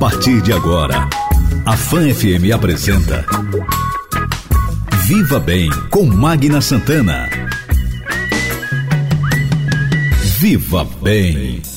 partir de agora, a Fan FM apresenta Viva Bem com Magna Santana. Viva Bem.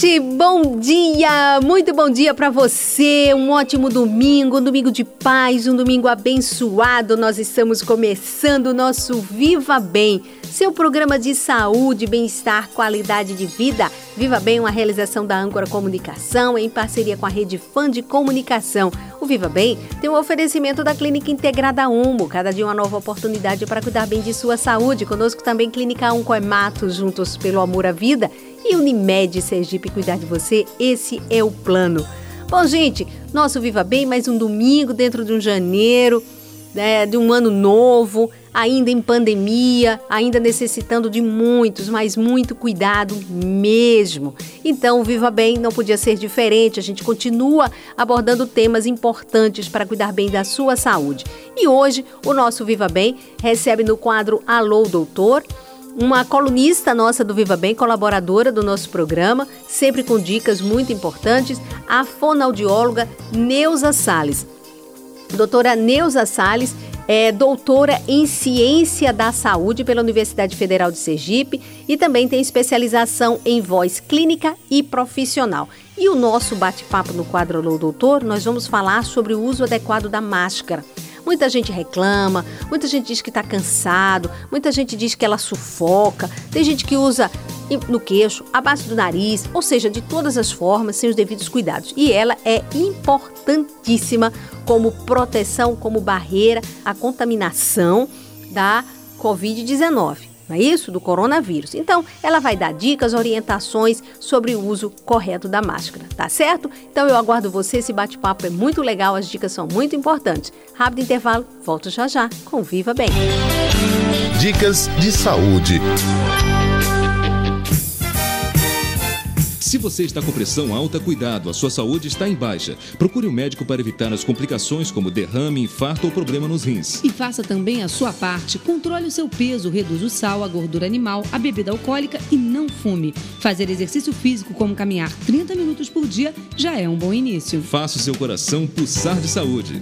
Gente, bom dia, muito bom dia para você. Um ótimo domingo, um domingo de paz, um domingo abençoado. Nós estamos começando o nosso Viva Bem, seu programa de saúde, bem-estar, qualidade de vida. Viva Bem, uma realização da Âncora Comunicação em parceria com a Rede Fã de Comunicação. O Viva Bem tem um oferecimento da Clínica Integrada Umo, cada dia uma nova oportunidade para cuidar bem de sua saúde. Conosco também Clínica Uncoemato, juntos pelo amor à vida e Unimed Sergipe cuidar de você, esse é o plano. Bom, gente, nosso Viva Bem, mais um domingo dentro de um janeiro, né, de um ano novo, ainda em pandemia, ainda necessitando de muitos, mas muito cuidado mesmo. Então, Viva Bem não podia ser diferente, a gente continua abordando temas importantes para cuidar bem da sua saúde. E hoje, o nosso Viva Bem recebe no quadro Alô Doutor uma colunista nossa do Viva Bem, colaboradora do nosso programa, sempre com dicas muito importantes, a fonoaudióloga Neuza Sales. Doutora Neuza Sales é doutora em Ciência da Saúde pela Universidade Federal de Sergipe e também tem especialização em voz clínica e profissional. E o nosso bate-papo no quadro Alô Doutor, nós vamos falar sobre o uso adequado da máscara. Muita gente reclama, muita gente diz que está cansado, muita gente diz que ela sufoca, tem gente que usa no queixo, abaixo do nariz, ou seja, de todas as formas, sem os devidos cuidados. E ela é importantíssima como proteção, como barreira à contaminação da Covid-19 não é isso? Do coronavírus. Então, ela vai dar dicas, orientações sobre o uso correto da máscara, tá certo? Então, eu aguardo você, esse bate-papo é muito legal, as dicas são muito importantes. Rápido intervalo, volto já já com Viva Bem. Dicas de saúde. Se você está com pressão alta, cuidado, a sua saúde está em baixa. Procure um médico para evitar as complicações como derrame, infarto ou problema nos rins. E faça também a sua parte. Controle o seu peso, reduza o sal, a gordura animal, a bebida alcoólica e não fume. Fazer exercício físico como caminhar 30 minutos por dia já é um bom início. Faça o seu coração pulsar de saúde.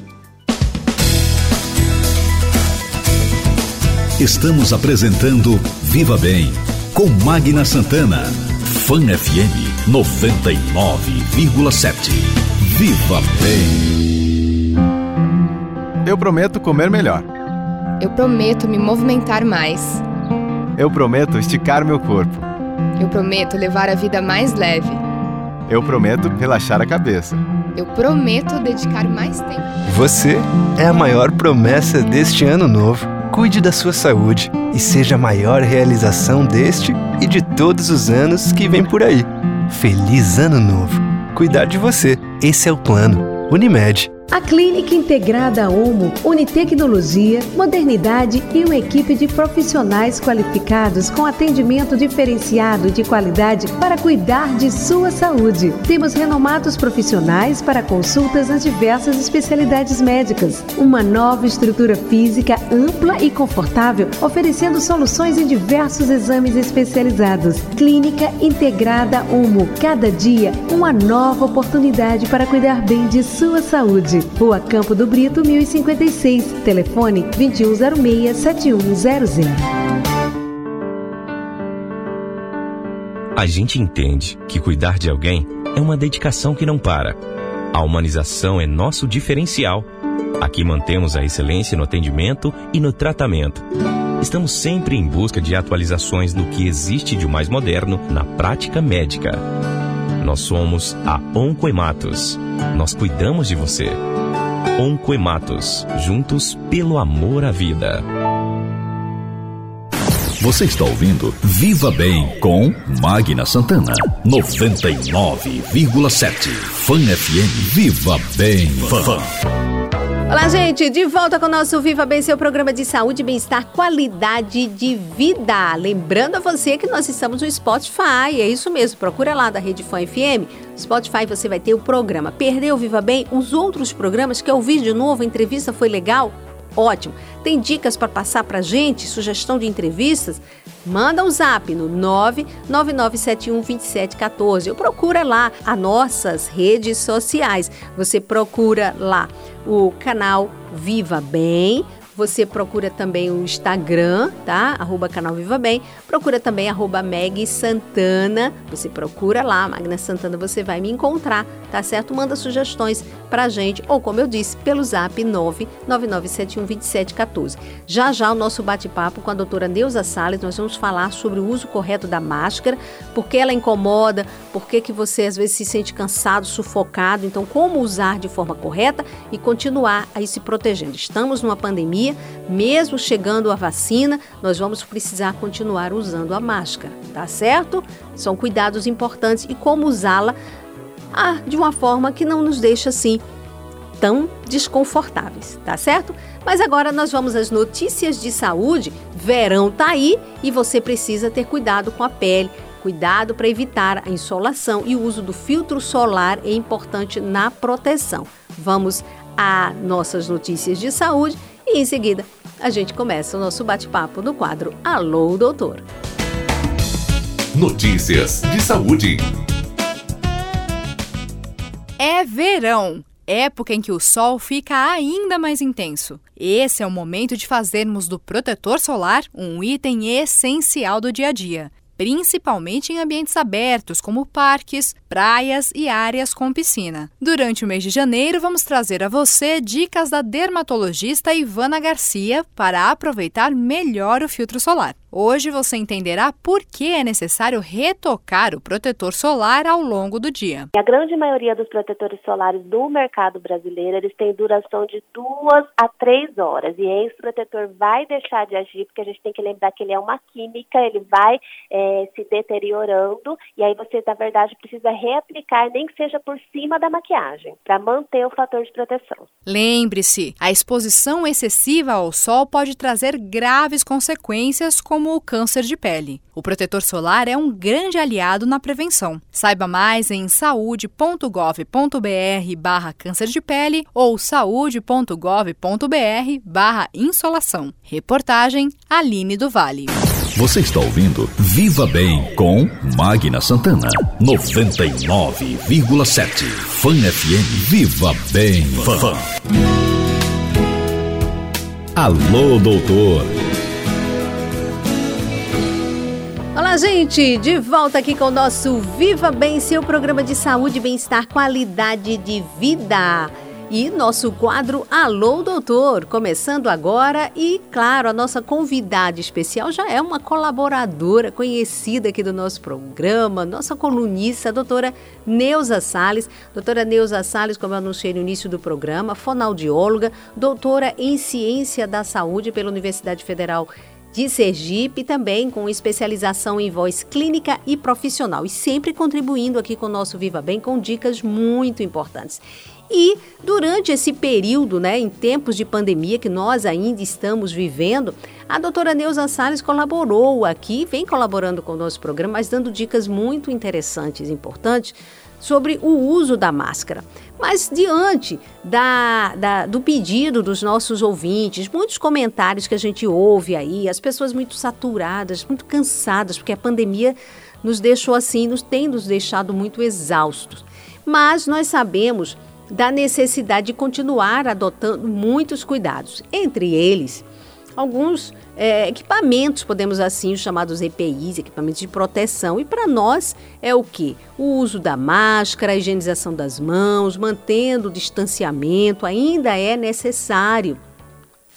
Estamos apresentando Viva Bem com Magna Santana. Fan FM 99,7. Viva Bem! Eu prometo comer melhor. Eu prometo me movimentar mais. Eu prometo esticar meu corpo. Eu prometo levar a vida mais leve. Eu prometo relaxar a cabeça. Eu prometo dedicar mais tempo. Você é a maior promessa deste ano novo. Cuide da sua saúde e seja a maior realização deste e de todos os anos que vem por aí. Feliz Ano Novo! Cuidar de você, esse é o plano. Unimed a Clínica Integrada Omo une tecnologia, modernidade e uma equipe de profissionais qualificados com atendimento diferenciado de qualidade para cuidar de sua saúde. Temos renomados profissionais para consultas nas diversas especialidades médicas. Uma nova estrutura física ampla e confortável, oferecendo soluções em diversos exames especializados. Clínica Integrada Omo. Cada dia, uma nova oportunidade para cuidar bem de sua saúde. Rua Campo do Brito, 1056. Telefone 2106-7100. A gente entende que cuidar de alguém é uma dedicação que não para. A humanização é nosso diferencial. Aqui mantemos a excelência no atendimento e no tratamento. Estamos sempre em busca de atualizações no que existe de mais moderno na prática médica. Nós somos a Oncoematos. Nós cuidamos de você. Oncoematos. Juntos pelo amor à vida. Você está ouvindo Viva Bem com Magna Santana. 99,7. Fã FM. Viva Bem Fã. Olá, gente, de volta com o nosso Viva Bem, seu programa de saúde, bem-estar, qualidade de vida. Lembrando a você que nós estamos no Spotify, é isso mesmo, procura lá da Rede Fã FM. Spotify você vai ter o programa. Perdeu o Viva Bem? Os outros programas, quer ouvir de novo? A entrevista foi legal? Ótimo. Tem dicas para passar para gente? Sugestão de entrevistas? Manda um zap no 999712714 ou procura lá as nossas redes sociais. Você procura lá o canal Viva Bem você procura também o Instagram, tá? Arroba canal Viva Bem. Procura também arroba Meg Santana. Você procura lá, Magna Santana, você vai me encontrar, tá certo? Manda sugestões pra gente, ou como eu disse, pelo zap 999712714. Já já o nosso bate-papo com a doutora Neuza Salles, nós vamos falar sobre o uso correto da máscara, por que ela incomoda, por que, que você às vezes se sente cansado, sufocado, então como usar de forma correta e continuar aí se protegendo. Estamos numa pandemia pandemia, mesmo chegando a vacina, nós vamos precisar continuar usando a máscara, tá certo? São cuidados importantes e como usá-la ah, de uma forma que não nos deixa assim tão desconfortáveis, tá certo? Mas agora nós vamos às notícias de saúde. Verão tá aí e você precisa ter cuidado com a pele. Cuidado para evitar a insolação e o uso do filtro solar é importante na proteção. Vamos a nossas notícias de saúde e em seguida, a gente começa o nosso bate-papo no quadro Alô, Doutor. Notícias de saúde. É verão, época em que o sol fica ainda mais intenso. Esse é o momento de fazermos do protetor solar um item essencial do dia a dia principalmente em ambientes abertos, como parques, praias e áreas com piscina. Durante o mês de janeiro, vamos trazer a você dicas da dermatologista Ivana Garcia para aproveitar melhor o filtro solar. Hoje você entenderá por que é necessário retocar o protetor solar ao longo do dia. A grande maioria dos protetores solares do mercado brasileiro, eles têm duração de duas a três horas. E esse protetor vai deixar de agir, porque a gente tem que lembrar que ele é uma química, ele vai é, se deteriorando, e aí você, na verdade, precisa reaplicar, nem que seja por cima da maquiagem, para manter o fator de proteção. Lembre-se, a exposição excessiva ao sol pode trazer graves consequências, como como o câncer de pele. O protetor solar é um grande aliado na prevenção. Saiba mais em saúde.gov.br barra câncer de pele ou saúde.gov.br barra insolação. Reportagem Aline do Vale. Você está ouvindo Viva Bem com Magna Santana. 99,7. Fã FM. Viva Bem Fã. Alô, doutor. Olá, gente! De volta aqui com o nosso Viva Bem, seu programa de saúde, bem-estar, qualidade de vida. E nosso quadro Alô Doutor, começando agora. E, claro, a nossa convidada especial já é uma colaboradora conhecida aqui do nosso programa, nossa colunista, a doutora Neuza Sales. Doutora Neuza Sales, como eu anunciei no início do programa, fonaudióloga, doutora em Ciência da Saúde pela Universidade Federal de Sergipe, também com especialização em voz clínica e profissional, e sempre contribuindo aqui com o nosso Viva Bem com dicas muito importantes. E durante esse período, né, em tempos de pandemia que nós ainda estamos vivendo, a doutora Neuza Salles colaborou aqui, vem colaborando com o nosso programa, mas dando dicas muito interessantes e importantes sobre o uso da máscara. Mas diante da, da, do pedido dos nossos ouvintes, muitos comentários que a gente ouve aí, as pessoas muito saturadas, muito cansadas, porque a pandemia nos deixou assim, nos tem nos deixado muito exaustos. Mas nós sabemos da necessidade de continuar adotando muitos cuidados, entre eles alguns é, equipamentos, podemos assim, os chamados EPIs, equipamentos de proteção. E para nós é o que? O uso da máscara, a higienização das mãos, mantendo o distanciamento, ainda é necessário.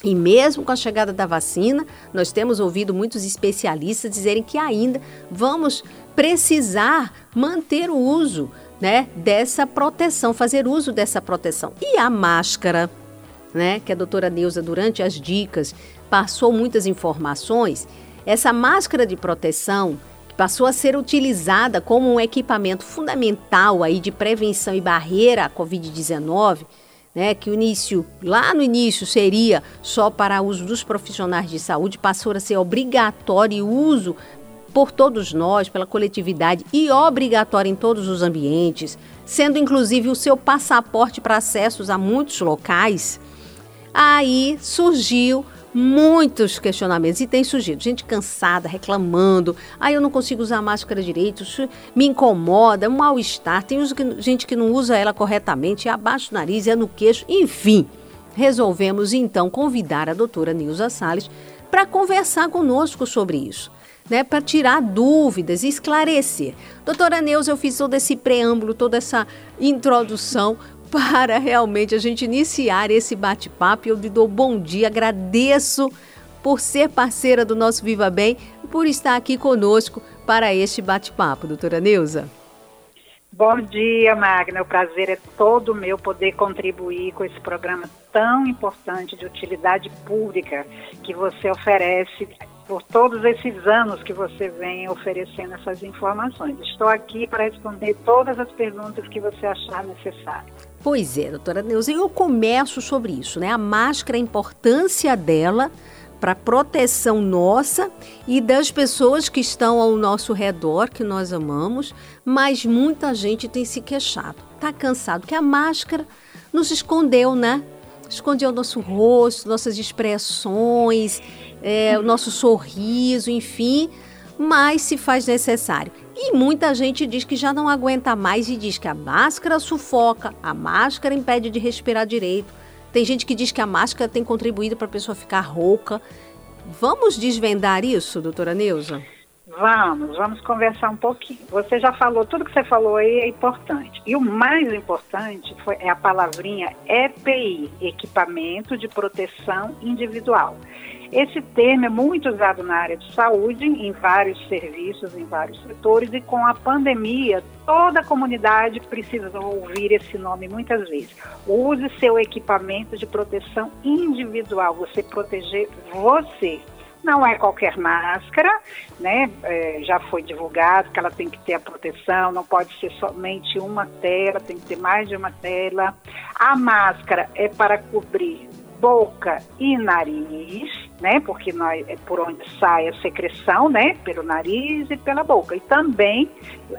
E mesmo com a chegada da vacina, nós temos ouvido muitos especialistas dizerem que ainda vamos precisar manter o uso né, dessa proteção, fazer uso dessa proteção. E a máscara, né, que a doutora Neuza, durante as dicas, passou muitas informações, essa máscara de proteção passou a ser utilizada como um equipamento fundamental aí de prevenção e barreira à Covid-19, né, que o início, lá no início, seria só para uso dos profissionais de saúde, passou a ser obrigatório uso por todos nós, pela coletividade e obrigatório em todos os ambientes, sendo inclusive o seu passaporte para acessos a muitos locais, aí surgiu muitos questionamentos e tem surgido gente cansada, reclamando, aí ah, eu não consigo usar máscara direito, isso me incomoda, um mal-estar, tem gente que não usa ela corretamente, é abaixo do nariz, é no queixo, enfim. Resolvemos então convidar a doutora Nilza Salles para conversar conosco sobre isso. Né, para tirar dúvidas e esclarecer. Doutora Neuza, eu fiz todo esse preâmbulo, toda essa introdução para realmente a gente iniciar esse bate-papo. Eu lhe dou bom dia, agradeço por ser parceira do nosso Viva Bem e por estar aqui conosco para este bate-papo, doutora Neuza. Bom dia, Magna. O prazer é todo meu poder contribuir com esse programa tão importante de utilidade pública que você oferece por todos esses anos que você vem oferecendo essas informações. Estou aqui para responder todas as perguntas que você achar necessário. Pois é, doutora Neuza, eu começo sobre isso, né? A máscara, a importância dela para proteção nossa e das pessoas que estão ao nosso redor, que nós amamos, mas muita gente tem se queixado, tá cansado, que a máscara nos escondeu, né? Escondeu nosso rosto, nossas expressões, é, o nosso sorriso, enfim, mas se faz necessário. E muita gente diz que já não aguenta mais e diz que a máscara sufoca, a máscara impede de respirar direito. Tem gente que diz que a máscara tem contribuído para a pessoa ficar rouca. Vamos desvendar isso, doutora Neuza? Vamos, vamos conversar um pouquinho. Você já falou, tudo que você falou aí é importante. E o mais importante foi, é a palavrinha EPI, Equipamento de Proteção Individual. Esse termo é muito usado na área de saúde, em vários serviços, em vários setores, e com a pandemia, toda a comunidade precisa ouvir esse nome muitas vezes. Use seu equipamento de proteção individual, você proteger você. Não é qualquer máscara, né? É, já foi divulgado que ela tem que ter a proteção, não pode ser somente uma tela, tem que ter mais de uma tela. A máscara é para cobrir boca e nariz, né? Porque nós, é por onde sai a secreção, né? Pelo nariz e pela boca. E também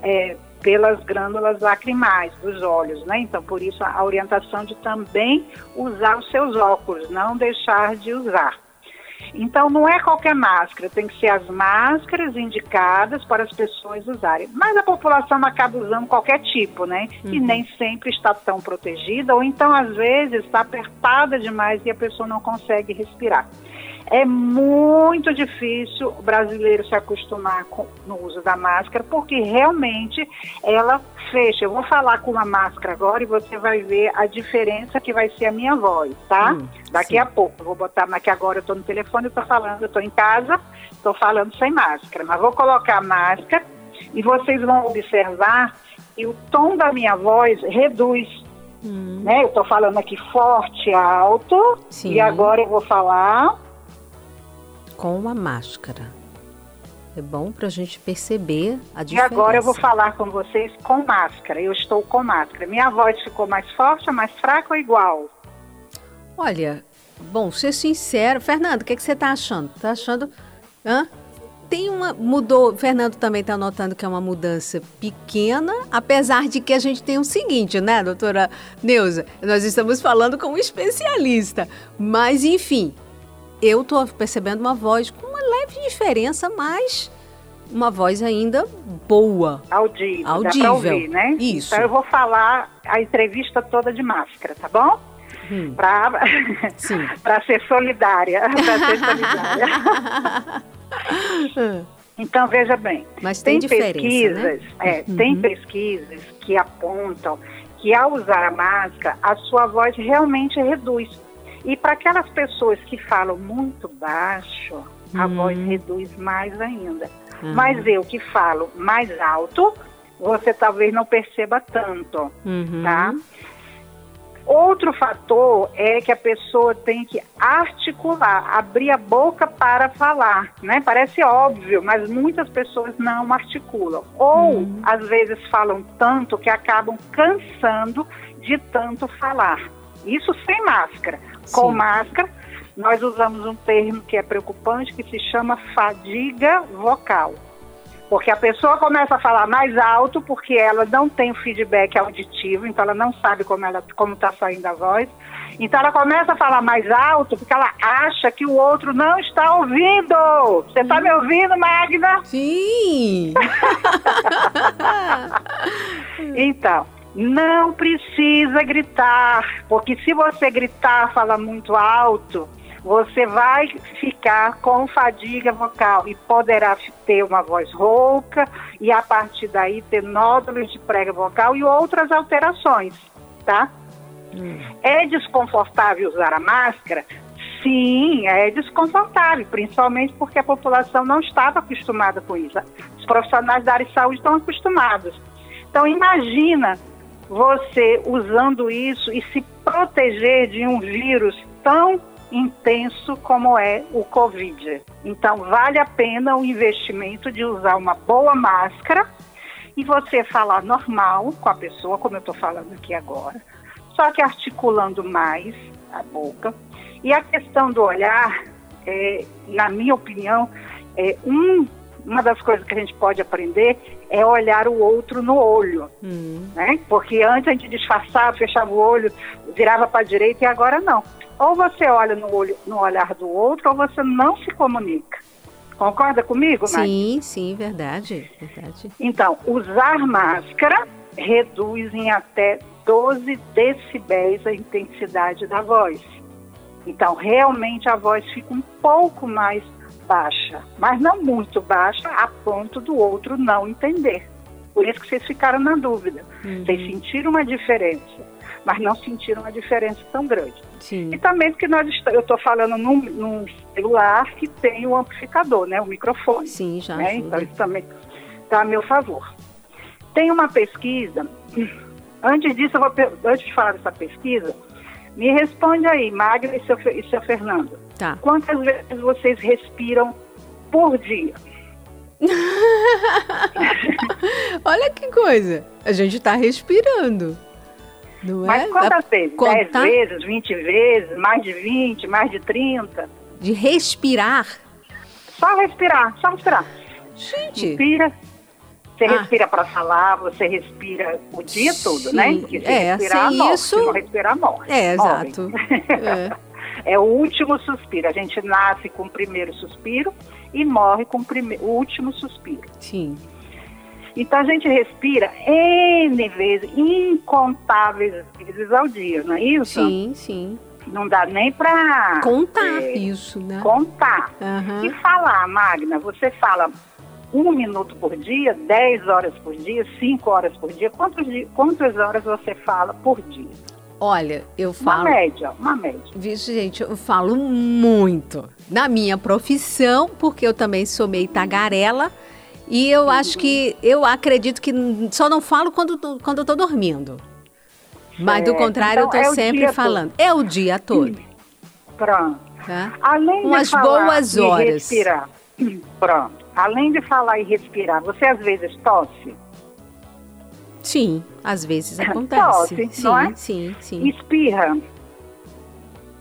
é, pelas glândulas lacrimais dos olhos, né? Então, por isso a orientação de também usar os seus óculos, não deixar de usar. Então, não é qualquer máscara, tem que ser as máscaras indicadas para as pessoas usarem. Mas a população acaba usando qualquer tipo, né? Uhum. E nem sempre está tão protegida, ou então, às vezes, está apertada demais e a pessoa não consegue respirar. É muito difícil o brasileiro se acostumar com, no uso da máscara, porque realmente ela fecha. Eu vou falar com uma máscara agora e você vai ver a diferença que vai ser a minha voz, tá? Hum, Daqui sim. a pouco. Eu vou botar, mas que agora eu estou no telefone, eu estou falando, eu estou em casa, estou falando sem máscara. Mas vou colocar a máscara e vocês vão observar que o tom da minha voz reduz. Hum. Né? Eu estou falando aqui forte, alto, sim. e agora eu vou falar com uma máscara. É bom para a gente perceber a diferença. E agora eu vou falar com vocês com máscara. Eu estou com máscara. Minha voz ficou mais forte, mais fraca ou igual? Olha, bom, ser sincero, Fernando, o que, que você está achando? Está achando? Hã? Tem uma mudou. Fernando também está notando que é uma mudança pequena, apesar de que a gente tem o um seguinte, né, doutora Neuza? Nós estamos falando com um especialista, mas enfim, eu estou percebendo uma voz com uma leve diferença, mas uma voz ainda boa. Audível. Audível. Ouvir, né? Isso. Então eu vou falar a entrevista toda de máscara, tá bom? Hum. Para ser solidária. Para ser solidária. então, veja bem. Mas tem, tem né? pesquisas, né? é, uhum. tem pesquisas que apontam que ao usar a máscara, a sua voz realmente reduz e para aquelas pessoas que falam muito baixo, a uhum. voz reduz mais ainda. Uhum. Mas eu que falo mais alto, você talvez não perceba tanto, uhum. tá? Outro fator é que a pessoa tem que articular, abrir a boca para falar, né? Parece óbvio, mas muitas pessoas não articulam. Ou, uhum. às vezes, falam tanto que acabam cansando de tanto falar. Isso sem máscara. Com máscara, nós usamos um termo que é preocupante que se chama fadiga vocal. Porque a pessoa começa a falar mais alto porque ela não tem o feedback auditivo, então ela não sabe como ela como está saindo a voz. Então ela começa a falar mais alto porque ela acha que o outro não está ouvindo. Você está me ouvindo, Magna? Sim. então, não precisa gritar, porque se você gritar, fala muito alto, você vai ficar com fadiga vocal e poderá ter uma voz rouca e a partir daí ter nódulos de prega vocal e outras alterações, tá? Hum. É desconfortável usar a máscara? Sim, é desconfortável, principalmente porque a população não estava acostumada com isso. Os profissionais da área de saúde estão acostumados. Então imagina você usando isso e se proteger de um vírus tão intenso como é o Covid. Então, vale a pena o investimento de usar uma boa máscara e você falar normal com a pessoa, como eu estou falando aqui agora, só que articulando mais a boca. E a questão do olhar, é, na minha opinião, é um, uma das coisas que a gente pode aprender é olhar o outro no olho, hum. né? Porque antes a gente disfarçava, fechava o olho, virava para a direita e agora não. Ou você olha no, olho, no olhar do outro ou você não se comunica. Concorda comigo, Sim, Mari? sim, verdade, verdade. Então, usar máscara reduz em até 12 decibéis a intensidade da voz. Então, realmente a voz fica um pouco mais baixa, mas não muito baixa a ponto do outro não entender. Por isso que vocês ficaram na dúvida. Uhum. Vocês sentiram uma diferença, mas não sentiram uma diferença tão grande. Sim. E também porque nós eu estou falando num, num, celular que tem o um amplificador, né, o microfone. Sim, já. Né? Então isso também está a meu favor. Tem uma pesquisa. Antes disso, eu vou, antes de falar dessa pesquisa, me responde aí, Magna e seu, e seu Fernando. Tá. Quantas vezes vocês respiram por dia? Olha que coisa. A gente está respirando. Não Mas é? quantas vezes? Contar... 10 vezes, 20 vezes, mais de 20, mais de 30? De respirar? Só respirar, só respirar. Gente. Respira. Você ah. respira para falar, você respira o dia Sim. todo, né? Porque se é, respirar, sem morre. isso... Se não respirar, morre. É, exato. É. é. o último suspiro. A gente nasce com o primeiro suspiro e morre com o, prime... o último suspiro. Sim. Então a gente respira N vezes, incontáveis vezes ao dia, não é isso? Sim, sim. Não dá nem para contar é, isso, né? Contar. Uhum. E falar, Magna, você fala um minuto por dia, dez horas por dia, cinco horas por dia. Quantos, quantas horas você fala por dia? Olha, eu falo. Uma média, uma média. Vixe, gente, eu falo muito. Na minha profissão, porque eu também sou meio tagarela. E eu uhum. acho que, eu acredito que só não falo quando, quando eu tô dormindo. Mas do contrário, então, eu tô é sempre falando. Todo. É o dia todo. Pronto. Tá? Além Umas de falar boas horas. E respirar. Pronto. Além de falar e respirar, você às vezes tosse? Sim, às vezes acontece. Tosse, sim, é? sim, sim. Espirra?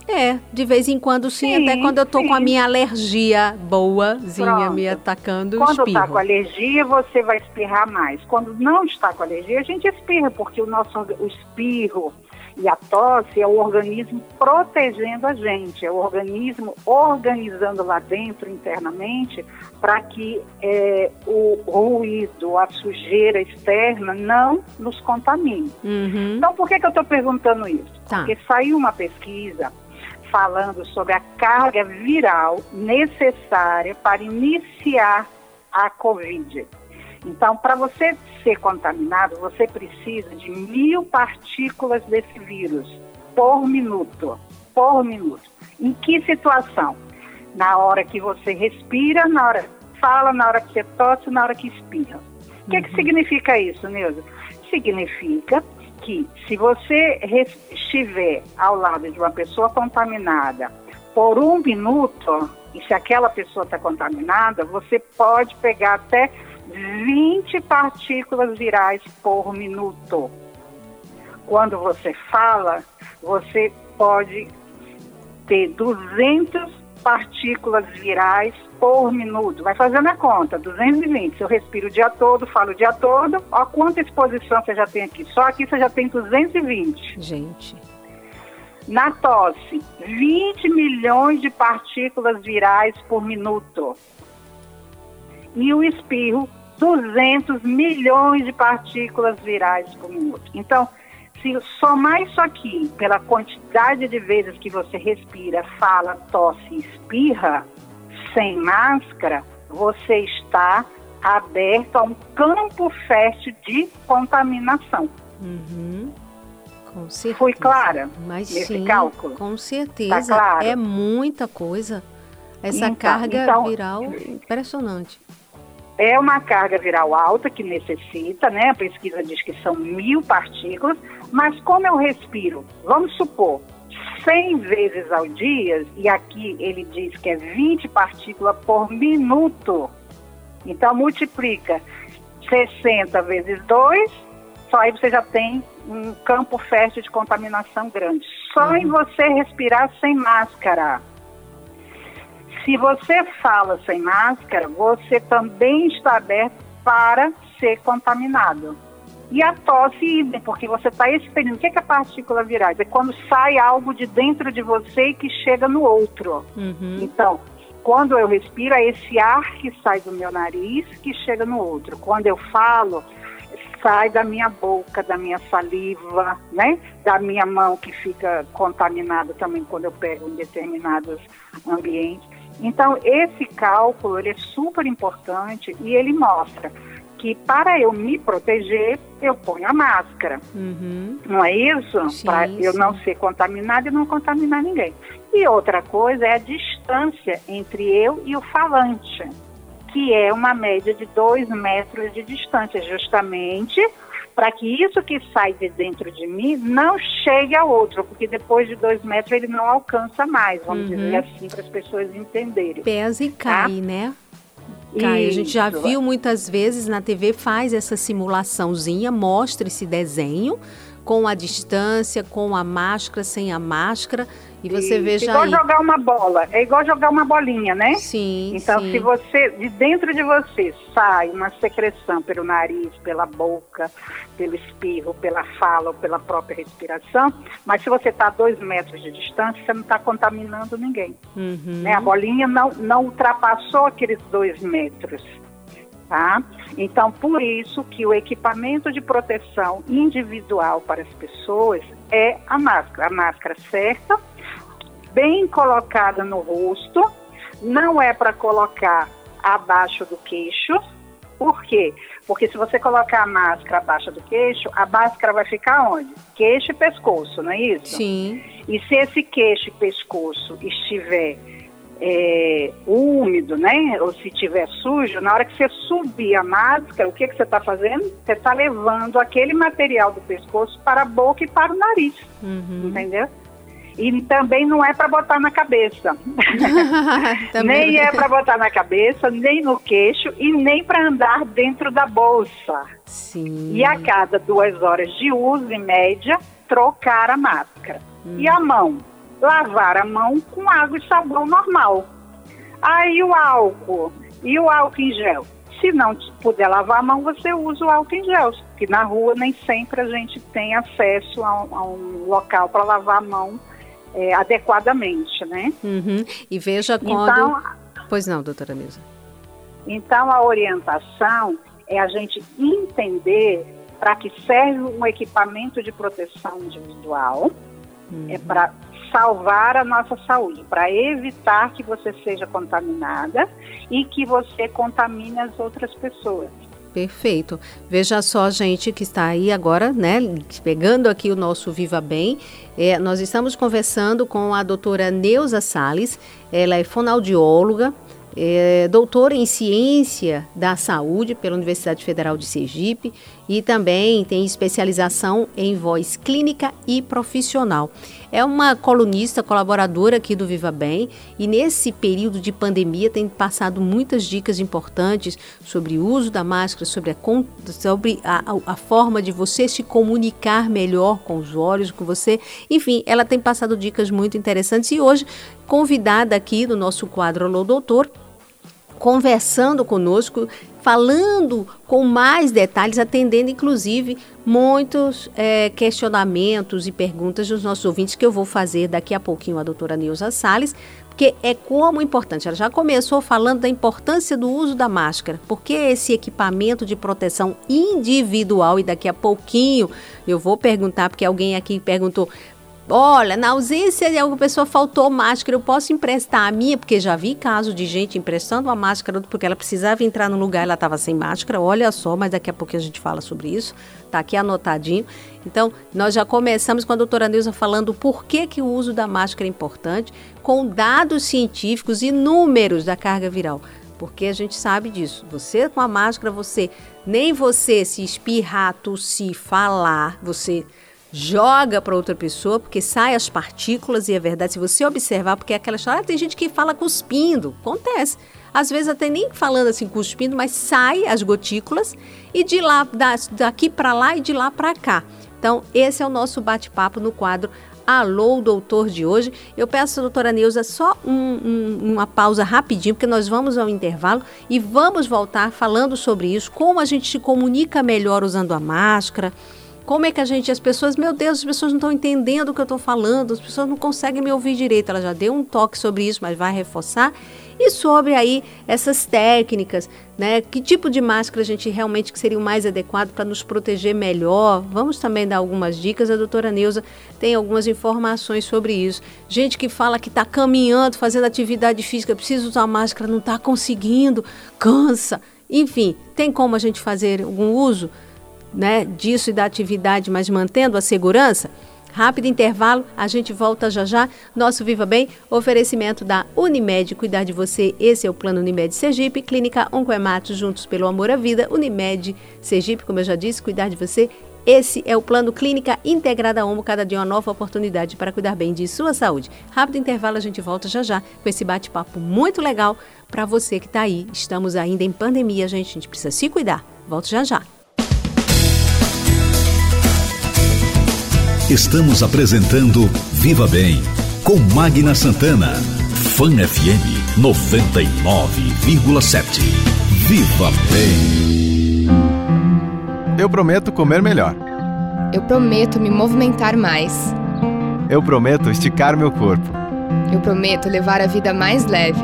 É, de vez em quando sim, sim até quando eu tô sim. com a minha alergia boazinha Pronto. me atacando, Quando espirro. está com alergia, você vai espirrar mais. Quando não está com alergia, a gente espirra, porque o nosso o espirro e a tosse é o organismo protegendo a gente, é o organismo organizando lá dentro internamente para que é, o ruído, a sujeira externa não nos contamine. Uhum. Então, por que, que eu estou perguntando isso? Tá. Porque saiu uma pesquisa falando sobre a carga viral necessária para iniciar a Covid. Então, para você ser contaminado, você precisa de mil partículas desse vírus por minuto. Por minuto. Em que situação? Na hora que você respira, na hora que fala, na hora que você tosse, na hora que espirra. O que, que significa isso, Neuza? Significa que se você estiver ao lado de uma pessoa contaminada por um minuto, e se aquela pessoa está contaminada, você pode pegar até 20 partículas virais por minuto. Quando você fala, você pode ter 200 partículas virais por minuto. Vai fazendo a conta, 220. Se eu respiro o dia todo, falo o dia todo, ó quanta exposição você já tem aqui. Só aqui você já tem 220. Gente. Na tosse, 20 milhões de partículas virais por minuto. E o espirro, 200 milhões de partículas virais por minuto. Então, se somar isso aqui pela quantidade de vezes que você respira, fala, tosse e espirra, sem máscara, você está aberto a um campo fértil de contaminação. Uhum. Com certeza. Fui clara Mas sim, cálculo? com certeza. Tá claro? É muita coisa. Essa Então, carga então- viral impressionante. É uma carga viral alta que necessita, né? A pesquisa diz que são mil partículas, mas como eu respiro, vamos supor, 100 vezes ao dia, e aqui ele diz que é 20 partículas por minuto. Então multiplica 60 vezes 2, só aí você já tem um campo fértil de contaminação grande. Só em você respirar sem máscara. Se você fala sem máscara, você também está aberto para ser contaminado. E a tosse, idem, porque você está expelindo. O que é, que é partícula virais? É quando sai algo de dentro de você e que chega no outro. Uhum. Então, quando eu respiro, é esse ar que sai do meu nariz que chega no outro. Quando eu falo, sai da minha boca, da minha saliva, né? Da minha mão que fica contaminada também quando eu pego em determinados ambientes. Então, esse cálculo ele é super importante e ele mostra que para eu me proteger, eu ponho a máscara. Uhum. Não é isso? Para eu não ser contaminada e não contaminar ninguém. E outra coisa é a distância entre eu e o falante, que é uma média de dois metros de distância, justamente para que isso que sai de dentro de mim não chegue ao outro, porque depois de dois metros ele não alcança mais, vamos Uhum. dizer assim, para as pessoas entenderem. Pesa e cai, né? Cai. A gente já viu muitas vezes na TV, faz essa simulaçãozinha, mostra esse desenho com a distância, com a máscara, sem a máscara. E você Isso. veja igual aí. jogar uma bola, é igual jogar uma bolinha, né? Sim, Então, sim. se você, de dentro de você, sai uma secreção pelo nariz, pela boca, pelo espirro, pela fala ou pela própria respiração, mas se você está a dois metros de distância, você não está contaminando ninguém. Uhum. Né? A bolinha não, não ultrapassou aqueles dois metros. Tá? Então, por isso que o equipamento de proteção individual para as pessoas é a máscara. A máscara certa, bem colocada no rosto, não é para colocar abaixo do queixo. Por quê? Porque se você colocar a máscara abaixo do queixo, a máscara vai ficar onde? Queixo e pescoço, não é isso? Sim. E se esse queixo e pescoço estiver é, úmido, né? Ou se estiver sujo, na hora que você subir a máscara, o que, que você está fazendo? Você está levando aquele material do pescoço para a boca e para o nariz. Uhum. Entendeu? E também não é para botar na cabeça. Nem é para botar na cabeça, nem no queixo e nem para andar dentro da bolsa. Sim. E a cada duas horas de uso, em média, trocar a máscara. E a mão? Lavar a mão com água e sabão normal. Aí o álcool? E o álcool em gel? Se não puder lavar a mão, você usa o álcool em gel. Porque na rua nem sempre a gente tem acesso a um, a um local para lavar a mão é, adequadamente, né? Uhum. E veja quando. Então, Pois não, doutora Nilza. Então, a orientação é a gente entender para que serve um equipamento de proteção individual, é para salvar a nossa saúde, para evitar que você seja contaminada e que você contamine as outras pessoas. Perfeito. Veja só, gente, que está aí agora, né? Pegando aqui o nosso Viva Bem. É, nós estamos conversando com a doutora Neuza Salles. Ela é fonoaudióloga, é, doutora em ciência da saúde pela Universidade Federal de Sergipe e também tem especialização em voz clínica e profissional. É uma colunista, colaboradora aqui do Viva Bem e nesse período de pandemia tem passado muitas dicas importantes sobre o uso da máscara, sobre a, sobre a, a forma de você se comunicar melhor com os olhos, com você. Enfim, ela tem passado dicas muito interessantes e hoje, convidada aqui no nosso quadro Alô Doutor, conversando conosco, falando com mais detalhes, atendendo inclusive muitos é, questionamentos e perguntas dos nossos ouvintes que eu vou fazer daqui a pouquinho a doutora Nilza Salles, porque é como importante. Ela já começou falando da importância do uso da máscara, porque esse equipamento de proteção individual, e daqui a pouquinho eu vou perguntar, porque alguém aqui perguntou, Olha, na ausência de alguma pessoa faltou máscara, eu posso emprestar a minha, porque já vi caso de gente emprestando a máscara porque ela precisava entrar no lugar, ela estava sem máscara. Olha só, mas daqui a pouco a gente fala sobre isso. Tá aqui anotadinho. Então, nós já começamos com a doutora Neuza falando por que, que o uso da máscara é importante, com dados científicos e números da carga viral. Porque a gente sabe disso. Você com a máscara, você nem você se espirrar, tossir, falar, você joga para outra pessoa, porque sai as partículas e é verdade, se você observar, porque é aquela história, ah, tem gente que fala cuspindo, acontece. Às vezes até nem falando assim cuspindo, mas sai as gotículas e de lá daqui para lá e de lá para cá. Então, esse é o nosso bate-papo no quadro Alô, doutor de hoje. Eu peço doutora Neuza só um, um, uma pausa rapidinho, porque nós vamos ao intervalo e vamos voltar falando sobre isso, como a gente se comunica melhor usando a máscara, como é que a gente, as pessoas, meu Deus, as pessoas não estão entendendo o que eu estou falando, as pessoas não conseguem me ouvir direito. Ela já deu um toque sobre isso, mas vai reforçar. E sobre aí essas técnicas, né? Que tipo de máscara a gente realmente que seria o mais adequado para nos proteger melhor? Vamos também dar algumas dicas. A doutora Neuza tem algumas informações sobre isso. Gente que fala que está caminhando, fazendo atividade física, precisa usar máscara, não está conseguindo, cansa. Enfim, tem como a gente fazer algum uso? Né, disso e da atividade, mas mantendo a segurança? Rápido intervalo, a gente volta já já. Nosso Viva Bem, oferecimento da Unimed, cuidar de você. Esse é o plano Unimed Sergipe, Clínica Oncoemato, juntos pelo amor à vida. Unimed Sergipe, como eu já disse, cuidar de você. Esse é o plano Clínica Integrada Homo, cada dia uma nova oportunidade para cuidar bem de sua saúde. Rápido intervalo, a gente volta já já com esse bate-papo muito legal para você que está aí. Estamos ainda em pandemia, gente, a gente precisa se cuidar. Volto já já. Estamos apresentando Viva Bem com Magna Santana. Fan FM 99,7. Viva Bem. Eu prometo comer melhor. Eu prometo me movimentar mais. Eu prometo esticar meu corpo. Eu prometo levar a vida mais leve.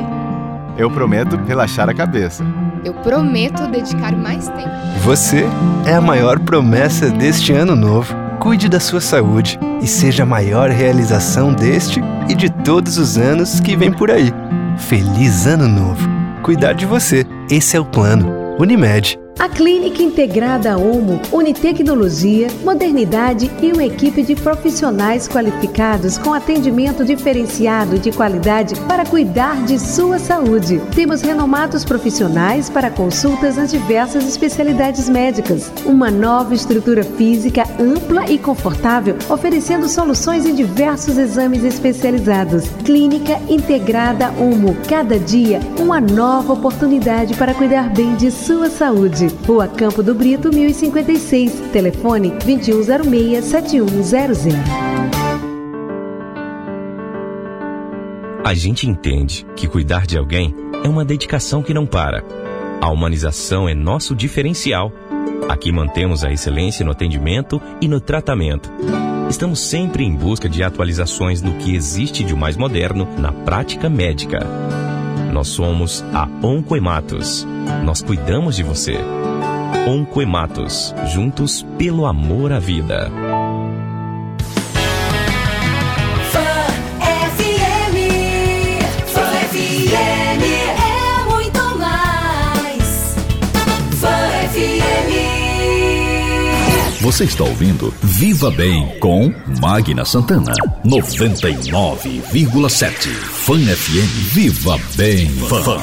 Eu prometo relaxar a cabeça. Eu prometo dedicar mais tempo. Você é a maior promessa deste ano novo. Cuide da sua saúde e seja a maior realização deste e de todos os anos que vem por aí. Feliz Ano Novo! Cuidar de você, esse é o plano. Unimed a Clínica Integrada Omo une tecnologia, modernidade e uma equipe de profissionais qualificados com atendimento diferenciado de qualidade para cuidar de sua saúde. Temos renomados profissionais para consultas nas diversas especialidades médicas. Uma nova estrutura física ampla e confortável, oferecendo soluções em diversos exames especializados. Clínica Integrada Omo. Cada dia, uma nova oportunidade para cuidar bem de sua saúde. Rua Campo do Brito, 1056. Telefone 2106-7100. A gente entende que cuidar de alguém é uma dedicação que não para. A humanização é nosso diferencial. Aqui mantemos a excelência no atendimento e no tratamento. Estamos sempre em busca de atualizações no que existe de mais moderno na prática médica. Nós somos a Oncoematos. Nós cuidamos de você. Oncoematos, juntos pelo amor à vida. Você está ouvindo Viva Bem com Magna Santana. 99,7. Fã FM. Viva Bem. Fã.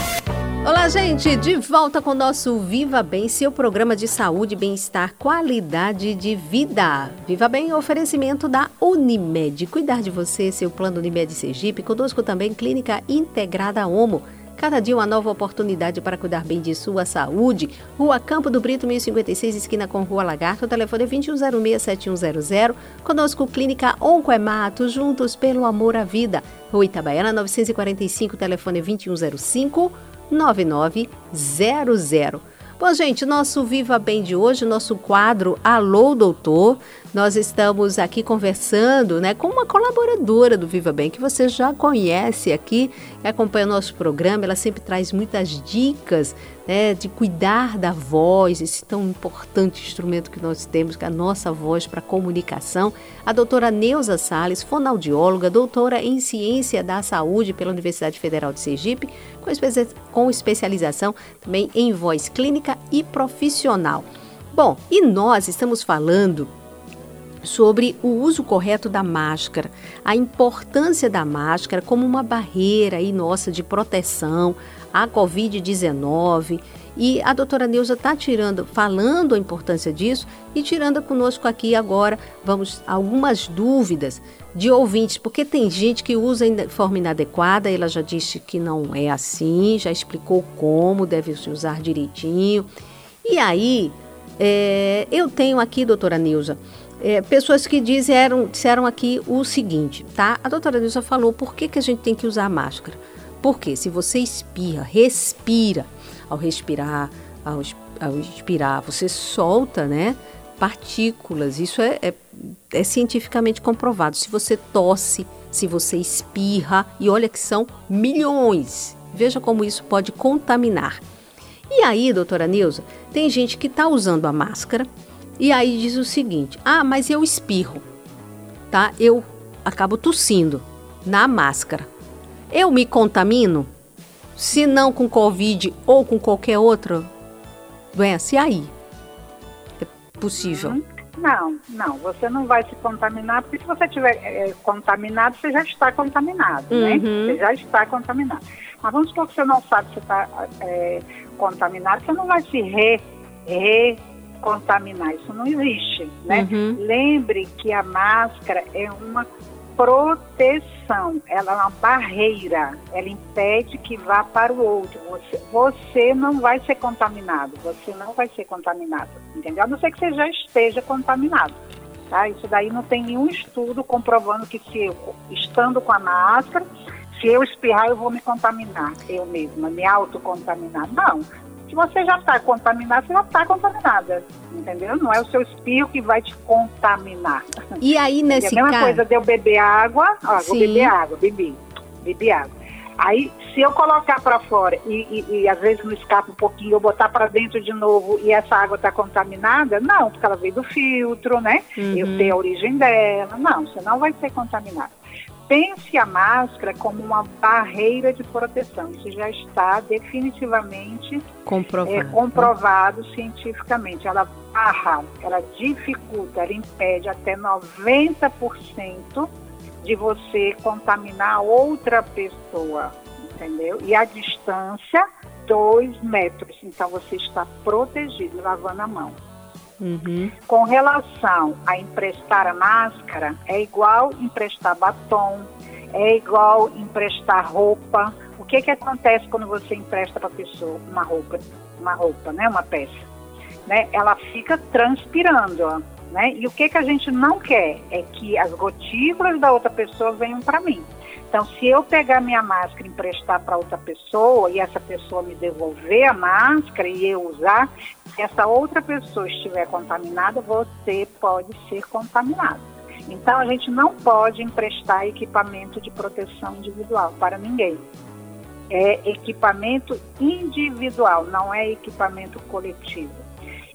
Olá, gente! De volta com o nosso Viva Bem, seu programa de saúde, bem-estar, qualidade de vida. Viva Bem, oferecimento da Unimed. Cuidar de você, seu plano Unimed Sergipe. Conosco também Clínica Integrada Homo. Cada dia uma nova oportunidade para cuidar bem de sua saúde. Rua Campo do Brito, 1056, esquina com Rua Lagarto. O telefone é 2106-7100. Conosco Clínica Oncoemato, juntos pelo amor à vida. Rua Itabaiana, 945, telefone é 2105 9900. Bom, gente, nosso Viva Bem de hoje, nosso quadro Alô Doutor, nós estamos aqui conversando né, com uma colaboradora do Viva Bem, que você já conhece aqui, acompanha o nosso programa, ela sempre traz muitas dicas né, de cuidar da voz, esse tão importante instrumento que nós temos, que é a nossa voz para comunicação. A doutora Neuza Sales, fonoaudióloga, doutora em Ciência da Saúde pela Universidade Federal de Sergipe, com especialização também em voz clínica e profissional. Bom, e nós estamos falando sobre o uso correto da máscara, a importância da máscara como uma barreira aí nossa de proteção à Covid-19. E a doutora Neuza está tirando, falando a importância disso e tirando conosco aqui agora, vamos, algumas dúvidas de ouvintes, porque tem gente que usa de forma inadequada, ela já disse que não é assim, já explicou como deve se usar direitinho. E aí, é, eu tenho aqui, doutora Neuza, é, pessoas que disseram, disseram aqui o seguinte, tá? A doutora Neuza falou por que, que a gente tem que usar máscara. Porque se você espirra, respira, ao respirar, ao, ao expirar, você solta, né? Partículas, isso é, é, é cientificamente comprovado. Se você tosse, se você espirra, e olha que são milhões, veja como isso pode contaminar. E aí, doutora Neuza, tem gente que está usando a máscara e aí diz o seguinte: ah, mas eu espirro, tá? Eu acabo tossindo na máscara. Eu me contamino? Se não com Covid ou com qualquer outra doença, e aí? É possível? Uhum. Não, não, você não vai se contaminar, porque se você estiver é, contaminado, você já está contaminado, né? uhum. né? Você já está contaminado. Mas vamos supor que você não sabe se está é, contaminado, você não vai se re, re contaminar, isso não existe, né? Uhum. Lembre que a máscara é uma proteção, ela é uma barreira, ela impede que vá para o outro. Você, você não vai ser contaminado, você não vai ser contaminado, entendeu? A não ser que você já esteja contaminado. Tá? Isso daí não tem nenhum estudo comprovando que se eu, estando com a máscara, se eu espirrar, eu vou me contaminar, eu mesma, me autocontaminar. Não, se você já está contaminada, você já está contaminada, entendeu? Não é o seu espirro que vai te contaminar. E aí, nesse caso... É a mesma coisa de eu beber água, ó, vou beber água, bebi, bebi água. Aí, se eu colocar para fora e, e, e, às vezes não escapa um pouquinho, eu botar para dentro de novo e essa água está contaminada, não, porque ela veio do filtro, né? Uhum. Eu sei a origem dela. Não, você não vai ser contaminada pense a máscara como uma barreira de proteção. Isso já está definitivamente comprovado, é, comprovado cientificamente. Ela barra, ela dificulta, ela impede até 90% de você contaminar outra pessoa, entendeu? E a distância, dois metros. Então você está protegido, lavando a mão. Uhum. Com relação a emprestar a máscara, é igual emprestar batom, é igual emprestar roupa. O que que acontece quando você empresta para a pessoa uma roupa, uma roupa, né, uma peça? Né? Ela fica transpirando, né? E o que que a gente não quer é que as gotículas da outra pessoa venham para mim. Então, se eu pegar minha máscara e emprestar para outra pessoa e essa pessoa me devolver a máscara e eu usar, se essa outra pessoa estiver contaminada, você pode ser contaminado. Então, a gente não pode emprestar equipamento de proteção individual para ninguém. É equipamento individual, não é equipamento coletivo.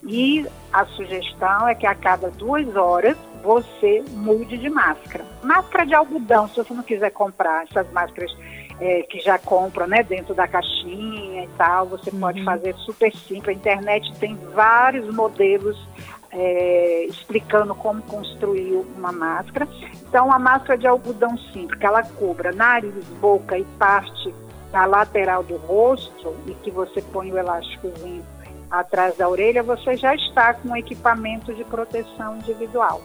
E a sugestão é que a cada duas horas você mude de máscara. Máscara de algodão, se você não quiser comprar essas máscaras é, que já compra né, dentro da caixinha e tal, você uhum. pode fazer super simples. A internet tem vários modelos é, explicando como construir uma máscara. Então, a máscara de algodão simples, que ela cubra nariz, boca e parte na lateral do rosto e que você põe o elásticozinho atrás da orelha, você já está com um equipamento de proteção individual.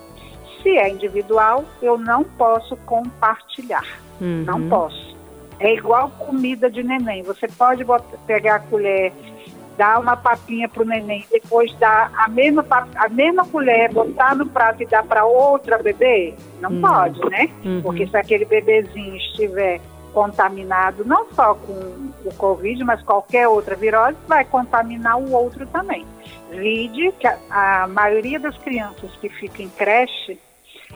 Se é individual, eu não posso compartilhar. Uhum. Não posso. É igual comida de neném. Você pode botar, pegar a colher, dar uma papinha para o neném, depois dar a mesma, a mesma colher, botar no prato e dar para outra bebê? Não uhum. pode, né? Uhum. Porque se aquele bebezinho estiver contaminado não só com o Covid, mas qualquer outra virose, vai contaminar o outro também. Vide que a, a maioria das crianças que ficam em creche,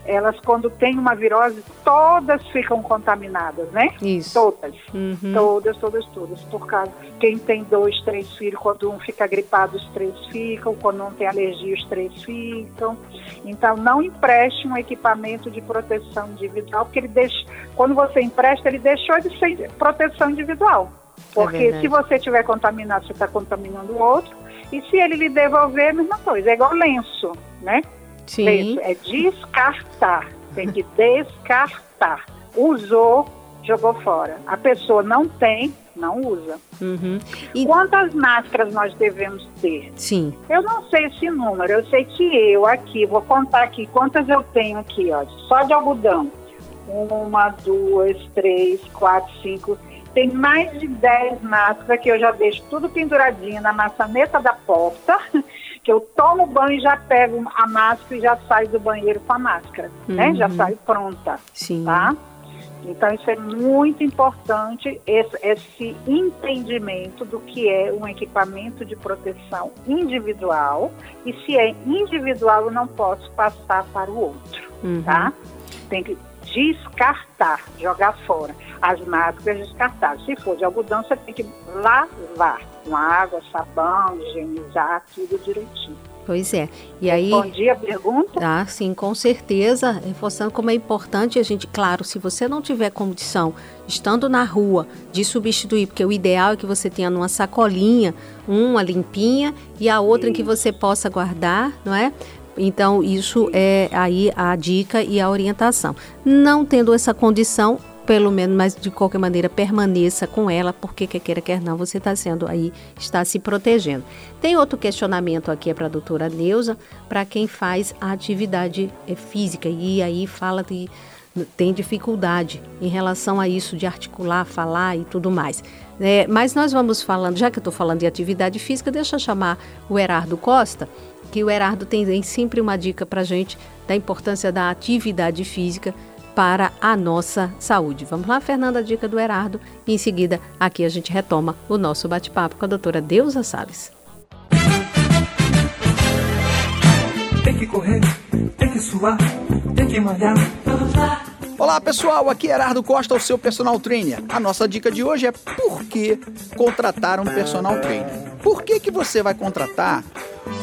elas quando tem uma virose, todas ficam contaminadas, né? Isso. Todas. Uhum. Todas, todas, todas. Por causa, quem tem dois, três filhos, quando um fica gripado, os três ficam, quando um tem alergia, os três ficam. Então, não empreste um equipamento de proteção individual, porque ele deixa, quando você empresta, ele deixou de ser proteção individual. Porque é se você tiver contaminado, você está contaminando o outro. E se ele lhe devolver, a mesma coisa. É igual lenço, né? Sim. É descartar. Tem que descartar. Usou, jogou fora. A pessoa não tem, não usa. Uhum. E... Quantas máscaras nós devemos ter? Sim. Eu não sei esse número, eu sei que eu aqui, vou contar aqui quantas eu tenho aqui, ó, só de algodão. Uma, duas, três, quatro, cinco. Tem mais de dez máscaras que eu já deixo tudo penduradinho na maçaneta da porta que eu tomo banho e já pego a máscara e já saio do banheiro com a máscara, uhum. né? Já uhum. saio pronta, Sim. tá? Então isso é muito importante esse, esse entendimento do que é um equipamento de proteção individual e se é individual eu não posso passar para o outro, uhum. tá? Tem que descartar, jogar fora. As máscaras descartadas. Se for de algodão, você tem que lavar com água, sabão, higienizar tudo direitinho. Pois é. E aí. Respondi a pergunta? Ah, sim, com certeza. Reforçando como é importante a gente, claro, se você não tiver condição, estando na rua, de substituir, porque o ideal é que você tenha numa sacolinha uma limpinha e a outra Isso. em que você possa guardar, não é? Então, isso é aí a dica e a orientação. Não tendo essa condição, pelo menos, mas de qualquer maneira permaneça com ela, porque quer queira, quer não, você está sendo aí, está se protegendo. Tem outro questionamento aqui é para a doutora Neuza, para quem faz a atividade eh, física, e aí fala de tem dificuldade em relação a isso de articular, falar e tudo mais. É, mas nós vamos falando, já que eu estou falando de atividade física, deixa eu chamar o Herardo Costa, que o Herardo tem sempre uma dica para gente da importância da atividade física para a nossa saúde. Vamos lá, Fernanda, a dica do Herardo. E em seguida, aqui a gente retoma o nosso bate-papo com a doutora Deusa Salles. Tem que correr, tem que suar, tem que malhar. Olá pessoal, aqui é Herardo Costa, o seu personal trainer. A nossa dica de hoje é por que contratar um personal trainer. Por que, que você vai contratar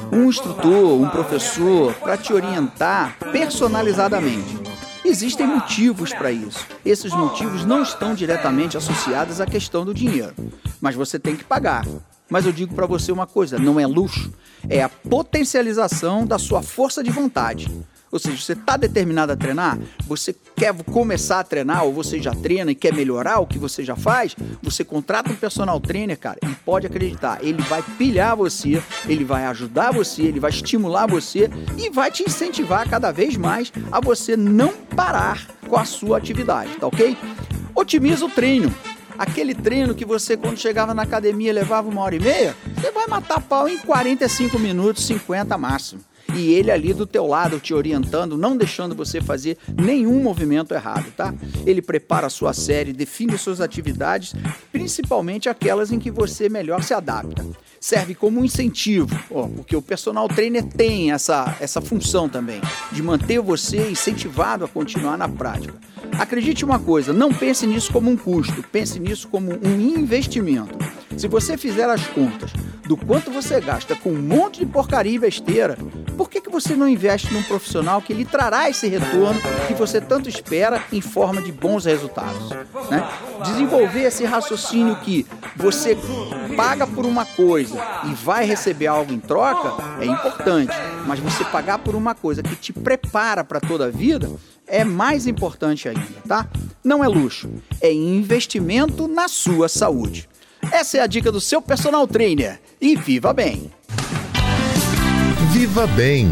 um instrutor, um professor para te orientar personalizadamente? Existem motivos para isso. Esses motivos não estão diretamente associados à questão do dinheiro, mas você tem que pagar. Mas eu digo para você uma coisa: não é luxo, é a potencialização da sua força de vontade. Ou seja, você está determinado a treinar, você quer começar a treinar ou você já treina e quer melhorar o que você já faz, você contrata um personal trainer, cara, e pode acreditar, ele vai pilhar você, ele vai ajudar você, ele vai estimular você e vai te incentivar cada vez mais a você não parar com a sua atividade, tá ok? Otimiza o treino. Aquele treino que você, quando chegava na academia, levava uma hora e meia, você vai matar pau em 45 minutos, 50 máximo e ele ali do teu lado te orientando, não deixando você fazer nenhum movimento errado, tá? Ele prepara a sua série, define suas atividades, principalmente aquelas em que você melhor se adapta. Serve como um incentivo, ó, porque o personal trainer tem essa, essa função também, de manter você incentivado a continuar na prática. Acredite uma coisa, não pense nisso como um custo, pense nisso como um investimento. Se você fizer as contas do quanto você gasta com um monte de porcaria e besteira, por que, que você não investe num profissional que lhe trará esse retorno que você tanto espera em forma de bons resultados? Né? Desenvolver esse raciocínio que você paga por uma coisa e vai receber algo em troca é importante, mas você pagar por uma coisa que te prepara para toda a vida é mais importante ainda, tá? não é luxo, é investimento na sua saúde. Essa é a dica do seu personal trainer. E viva bem! Viva bem!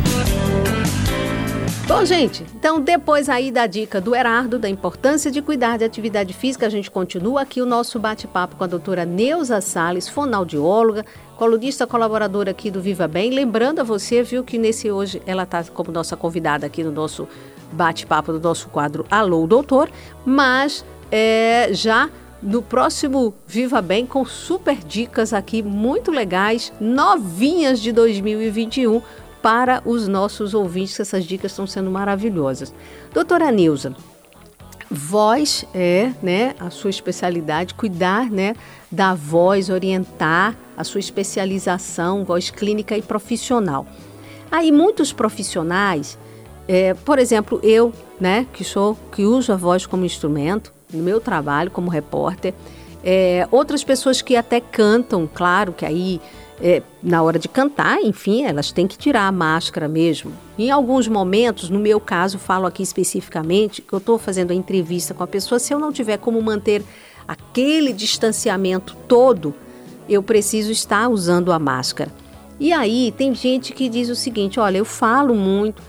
Bom, gente, então depois aí da dica do Herardo, da importância de cuidar de atividade física, a gente continua aqui o nosso bate-papo com a doutora Neuza Salles, fonoaudióloga, colunista colaboradora aqui do Viva Bem. Lembrando a você, viu, que nesse hoje ela está como nossa convidada aqui no nosso bate-papo do nosso quadro Alô Doutor, mas é, já no próximo Viva Bem com super dicas aqui muito legais, novinhas de 2021 para os nossos ouvintes, essas dicas estão sendo maravilhosas. Doutora Nilza, voz é né, a sua especialidade, cuidar né, da voz, orientar a sua especialização, voz clínica e profissional. Aí muitos profissionais, é, por exemplo, eu, né, que sou, que uso a voz como instrumento no meu trabalho como repórter, é, outras pessoas que até cantam, claro que aí é, na hora de cantar, enfim, elas têm que tirar a máscara mesmo. Em alguns momentos, no meu caso, falo aqui especificamente, que eu estou fazendo a entrevista com a pessoa, se eu não tiver como manter aquele distanciamento todo, eu preciso estar usando a máscara. E aí tem gente que diz o seguinte: olha, eu falo muito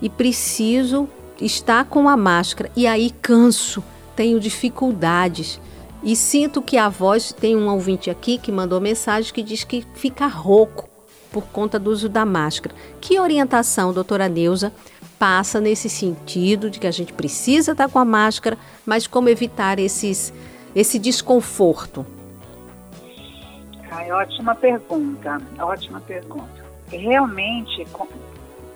e preciso estar com a máscara, e aí canso, tenho dificuldades. E sinto que a voz, tem um ouvinte aqui que mandou mensagem que diz que fica rouco por conta do uso da máscara. Que orientação, doutora Neuza, passa nesse sentido de que a gente precisa estar com a máscara, mas como evitar esses, esse desconforto? Ai, ótima pergunta, ótima pergunta. Realmente, com,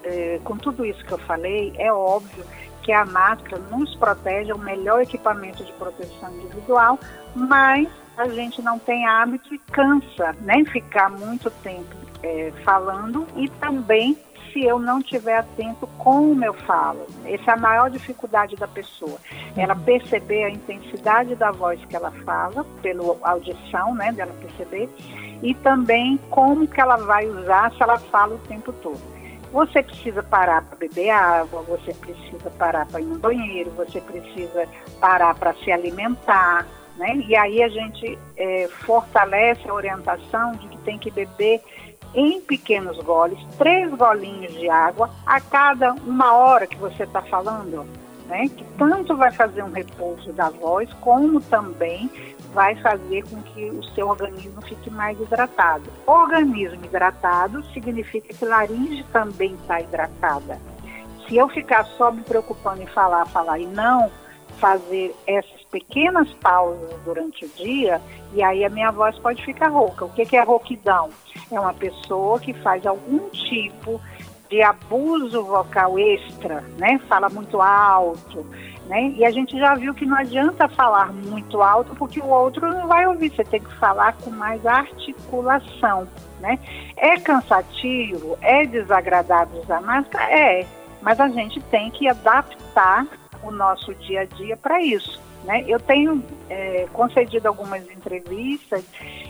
é, com tudo isso que eu falei, é óbvio que a máscara nos protege, é o melhor equipamento de proteção individual, mas a gente não tem hábito e cansa, né? Ficar muito tempo é, falando e também se eu não estiver atento como eu falo. Essa é a maior dificuldade da pessoa. Ela perceber a intensidade da voz que ela fala, pela audição, né, dela perceber, e também como que ela vai usar se ela fala o tempo todo. Você precisa parar para beber água, você precisa parar para ir no banheiro, você precisa parar para se alimentar, né? E aí a gente é, fortalece a orientação de que tem que beber em pequenos goles, três golinhos de água a cada uma hora que você está falando, né? Que tanto vai fazer um repouso da voz, como também vai fazer com que o seu organismo fique mais hidratado. Organismo hidratado significa que laringe também está hidratada. Se eu ficar só me preocupando em falar, falar e não fazer essas pequenas pausas durante o dia, e aí a minha voz pode ficar rouca. O que é rouquidão? É uma pessoa que faz algum tipo de abuso vocal extra, né? Fala muito alto, né? E a gente já viu que não adianta falar muito alto porque o outro não vai ouvir, você tem que falar com mais articulação, né? É cansativo, é desagradável usar máscara? É, mas a gente tem que adaptar o nosso dia a dia para isso. Né? Eu tenho é, concedido algumas entrevistas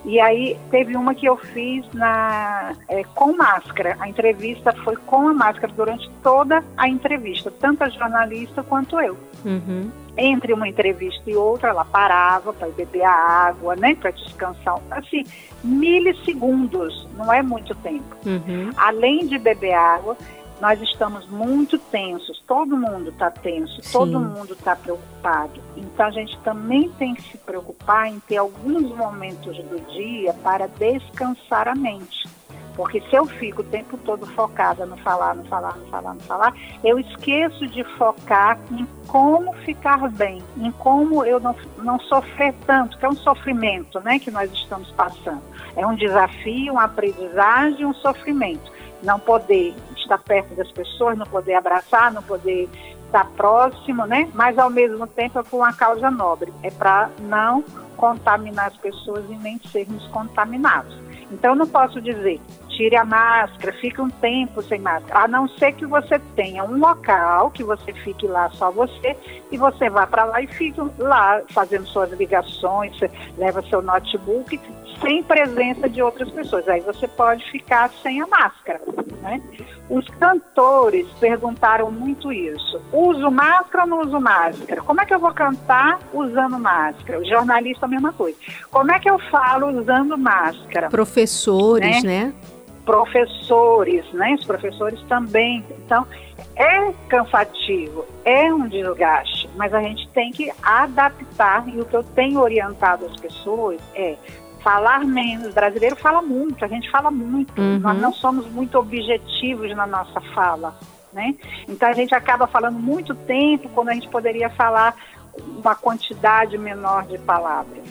e aí teve uma que eu fiz na, é, com máscara. A entrevista foi com a máscara durante toda a entrevista, tanto a jornalista quanto eu. Uhum. Entre uma entrevista e outra, ela parava para beber a água, né, para descansar. Assim, milissegundos, não é muito tempo. Uhum. Além de beber água, nós estamos muito tensos, todo mundo está tenso, Sim. todo mundo está preocupado. Então a gente também tem que se preocupar em ter alguns momentos do dia para descansar a mente. Porque se eu fico o tempo todo focada no falar, no falar, no falar, no falar, eu esqueço de focar em como ficar bem, em como eu não, não sofrer tanto, que é um sofrimento né, que nós estamos passando. É um desafio, uma aprendizagem, um sofrimento. Não poder estar perto das pessoas, não poder abraçar, não poder estar próximo, né? Mas ao mesmo tempo é por uma causa nobre, é para não contaminar as pessoas e nem sermos contaminados. Então não posso dizer tire a máscara, fique um tempo sem máscara, a não ser que você tenha um local que você fique lá só você e você vá para lá e fique lá fazendo suas ligações, leva seu notebook sem presença de outras pessoas. Aí você pode ficar sem a máscara, né? Os cantores perguntaram muito isso. Uso máscara ou não uso máscara? Como é que eu vou cantar usando máscara? O jornalista a mesma coisa. Como é que eu falo usando máscara? Professores, né? né? Professores, né? Os professores também. Então, é cansativo, é um desgaste, mas a gente tem que adaptar e o que eu tenho orientado as pessoas é falar menos. O brasileiro fala muito, a gente fala muito. Uhum. Nós não somos muito objetivos na nossa fala. Né? Então a gente acaba falando muito tempo quando a gente poderia falar uma quantidade menor de palavras.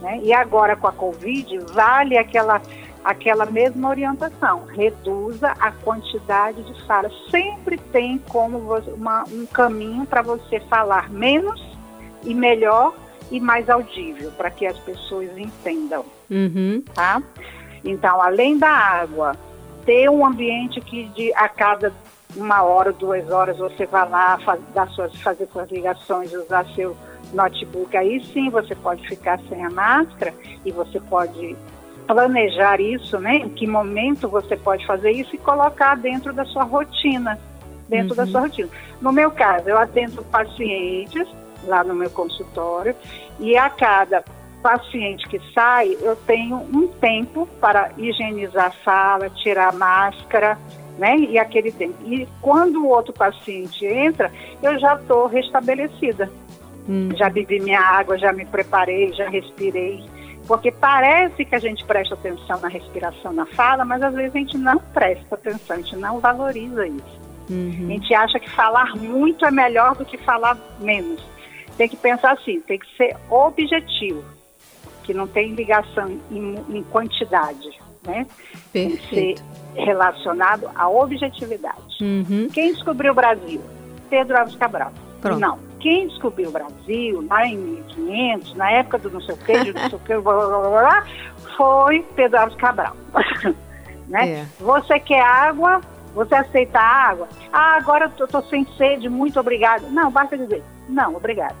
Né? E agora com a Covid, vale aquela, aquela mesma orientação. Reduza a quantidade de falas. Sempre tem como uma, um caminho para você falar menos e melhor e mais audível, para que as pessoas entendam. Uhum. Tá? Então, além da água, ter um ambiente que de, a cada uma hora, duas horas, você vai lá faz, suas, fazer suas ligações, usar seu notebook. Aí sim você pode ficar sem a máscara e você pode planejar isso, né? Em que momento você pode fazer isso e colocar dentro da sua rotina. Dentro uhum. da sua rotina. No meu caso, eu atendo pacientes lá no meu consultório e a cada paciente que sai, eu tenho um tempo para higienizar a sala, tirar a máscara, né? E aquele tempo. E quando o outro paciente entra, eu já estou restabelecida. Hum. Já bebi minha água, já me preparei, já respirei. Porque parece que a gente presta atenção na respiração, na fala, mas às vezes a gente não presta atenção, a gente não valoriza isso. Uhum. A gente acha que falar muito é melhor do que falar menos tem que pensar assim, tem que ser objetivo, que não tem ligação em, em quantidade, né? Perfeito. Tem que ser relacionado à objetividade. Uhum. Quem descobriu o Brasil? Pedro Alves Cabral. Pronto. Não. Quem descobriu o Brasil lá em 1500, na época do não sei o que, não sei o que, blá, blá, blá, foi Pedro Alves Cabral. né? É. Você quer água, você aceita água? Ah, agora eu tô, sem sede, muito obrigado. Não, basta dizer, não, obrigado.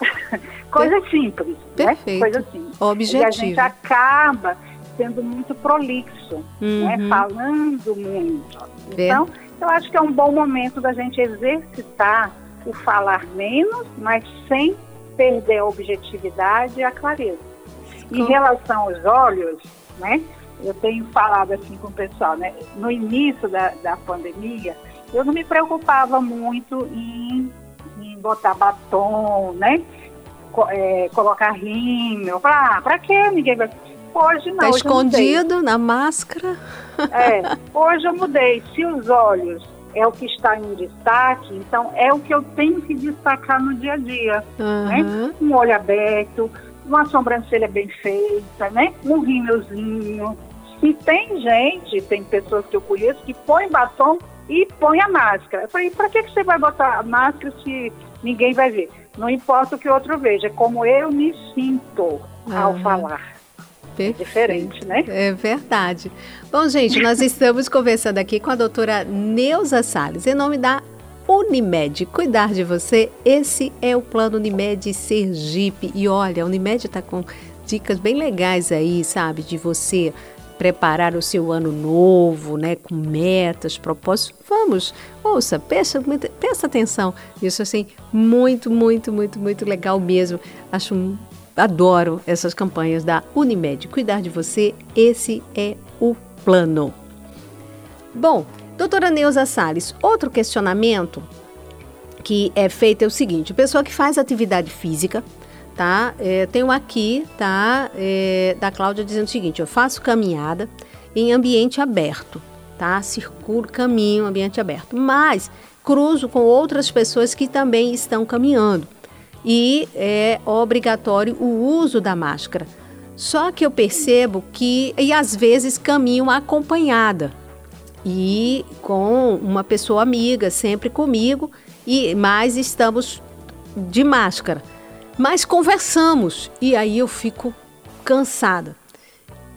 Coisa simples, né? Perfeito. né? Coisa simples. Objetivo. E a gente acaba sendo muito prolixo, né? uhum. né? Falando muito. Então, eu acho que é um bom momento da gente exercitar o falar menos, mas sem perder a objetividade e a clareza. Em relação aos olhos, né? Eu tenho falado assim com o pessoal, né? No início da, da pandemia, eu não me preocupava muito em botar batom, né? É, colocar rímel. Ah, pra quê? Ninguém vai. Hoje não. Tá hoje escondido na máscara. É, hoje eu mudei. Se os olhos é o que está em destaque, então é o que eu tenho que destacar no dia a dia. Uhum. Né? Um olho aberto, uma sobrancelha bem feita, né? Um rímelzinho. E tem gente, tem pessoas que eu conheço que põe batom e põe a máscara. Eu falei, para que, que você vai botar a máscara se ninguém vai ver. Não importa o que o outro veja, é como eu me sinto ah, ao falar. Perfeito. Diferente, né? É verdade. Bom, gente, nós estamos conversando aqui com a doutora Neuza Salles, em nome da Unimed. Cuidar de você, esse é o plano Unimed Sergipe. E olha, a Unimed está com dicas bem legais aí, sabe? De você preparar o seu ano novo, né, com metas, propósitos. Vamos, ouça, presta, presta atenção. Isso assim, muito, muito, muito, muito legal mesmo. Acho, adoro essas campanhas da Unimed. Cuidar de você, esse é o plano. Bom, doutora Neuza Salles, outro questionamento que é feito é o seguinte: pessoa que faz atividade física, tá? É, tenho aqui, tá? É, da Cláudia dizendo o seguinte: eu faço caminhada em ambiente aberto, tá? Circulo caminho, ambiente aberto, mas cruzo com outras pessoas que também estão caminhando e é obrigatório o uso da máscara. Só que eu percebo que, e às vezes caminho acompanhada e com uma pessoa amiga sempre comigo, e mas estamos de máscara. Mas conversamos e aí eu fico cansada.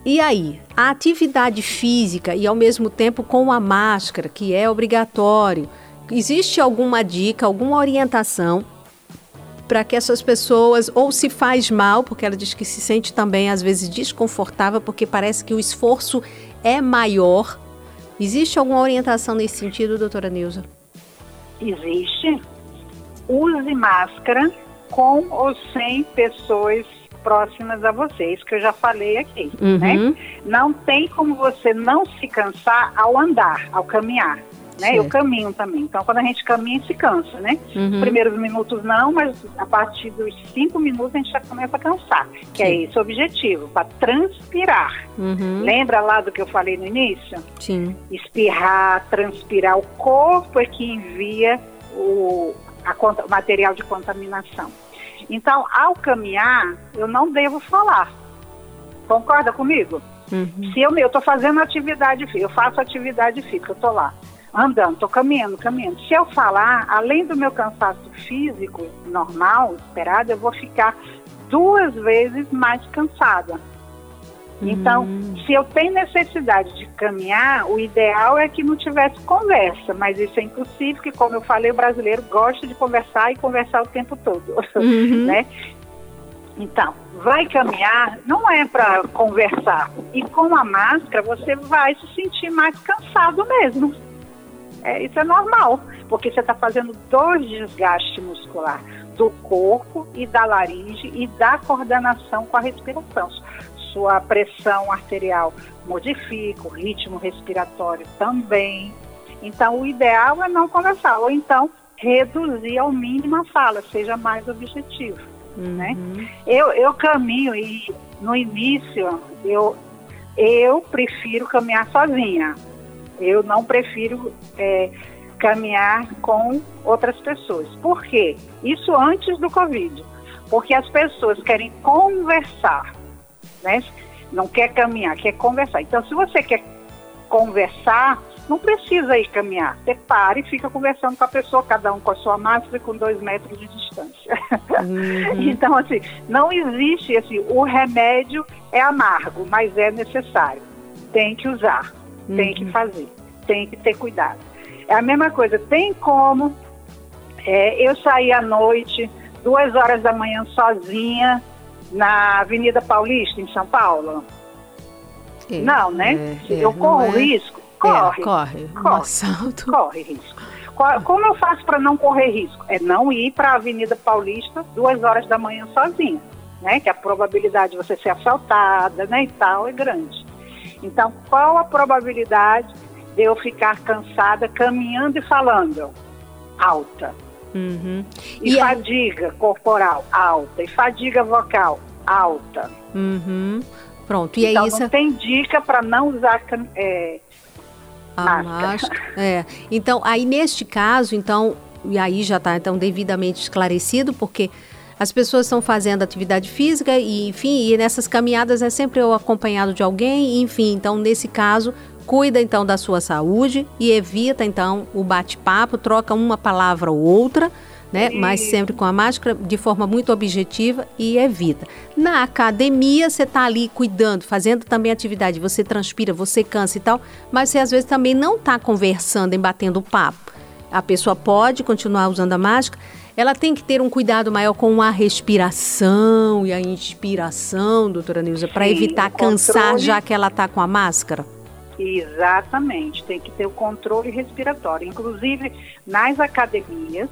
E aí, a atividade física e ao mesmo tempo com a máscara, que é obrigatório, existe alguma dica, alguma orientação para que essas pessoas ou se faz mal, porque ela diz que se sente também às vezes desconfortável, porque parece que o esforço é maior Existe alguma orientação nesse sentido, doutora Neuza? Existe. Use máscara com ou sem pessoas próximas a você, isso que eu já falei aqui, Uhum. né? Não tem como você não se cansar ao andar, ao caminhar, né? Certo. Eu caminho também, então quando a gente caminha, se cansa, né? Uhum. Os primeiros minutos não, mas a partir dos cinco minutos a gente já começa a cansar, que é Sim. esse o objetivo, para transpirar. Uhum. Lembra lá do que eu falei no início? Sim. espirrar, transpirar, o corpo é que envia o a conta- material de contaminação. Então, ao caminhar, eu não devo falar. Concorda comigo? Uhum. Se eu estou fazendo atividade física, eu faço atividade física, eu estou lá, andando, estou caminhando, caminhando. Se eu falar, além do meu cansaço físico normal, esperado, eu vou ficar duas vezes mais cansada. Então, se eu tenho necessidade de caminhar, o ideal é que não tivesse conversa, mas isso é impossível, porque como eu falei, o brasileiro gosta de conversar e conversar o tempo todo, Uhum. né? Então, vai caminhar não é para conversar. E com a máscara você vai se sentir mais cansado mesmo. É, isso é normal, porque você está fazendo dois desgastes muscular do corpo e da laringe e da coordenação com a respiração. Sua pressão arterial modifica, o ritmo respiratório também. Então, o ideal é não conversar, ou então reduzir ao mínimo a fala, seja mais objetivo. Né? Eu, eu caminho e no início eu, eu prefiro caminhar sozinha. Eu não prefiro é, caminhar com outras pessoas. Por quê? Isso antes do Covid. Porque as pessoas querem conversar, né? Não quer caminhar, quer conversar. Então, se você quer conversar, não precisa ir caminhar. Você para e fica conversando com a pessoa, cada um com a sua máscara, com dois metros de distância. então, assim, não existe assim, o remédio é amargo, mas é necessário. Tem que usar, tem que fazer, tem que ter cuidado. É a mesma coisa, tem como é, eu sair à noite, duas horas da manhã sozinha, na Avenida Paulista, em São Paulo? É, não, né? é, é, eu corro é- risco? É, Corre. corre. Um Corre. assalto. Corre risco. Como eu faço para não correr risco? É não ir para a Avenida Paulista duas horas da manhã sozinha, né? Que a probabilidade de você ser assaltada, né, e tal, é grande. Então, qual a probabilidade de eu ficar cansada caminhando e falando? Alta. Uhum. E, E a- fadiga corporal? Alta. E fadiga vocal? Alta. Uhum. Pronto, e então, aí isso não tem dica para não usar é, a máscara. É. Então, aí neste caso, então, e aí já está então devidamente esclarecido, porque as pessoas estão fazendo atividade física e, enfim, e nessas caminhadas é sempre eu acompanhado de alguém, enfim, então nesse caso, cuida então da sua saúde e evita então o bate-papo, troca uma palavra ou outra, né? Mas sempre com a máscara de forma muito objetiva e evita. Na academia, você está ali cuidando, fazendo também atividade, você transpira, você cansa e tal, mas você às vezes também não está conversando, em batendo papo. A pessoa pode continuar usando a máscara, ela tem que ter um cuidado maior com a respiração e a inspiração, doutora Nilza, para evitar cansar controle. já que ela está com a máscara. Exatamente, tem que ter o controle respiratório. Inclusive, nas academias,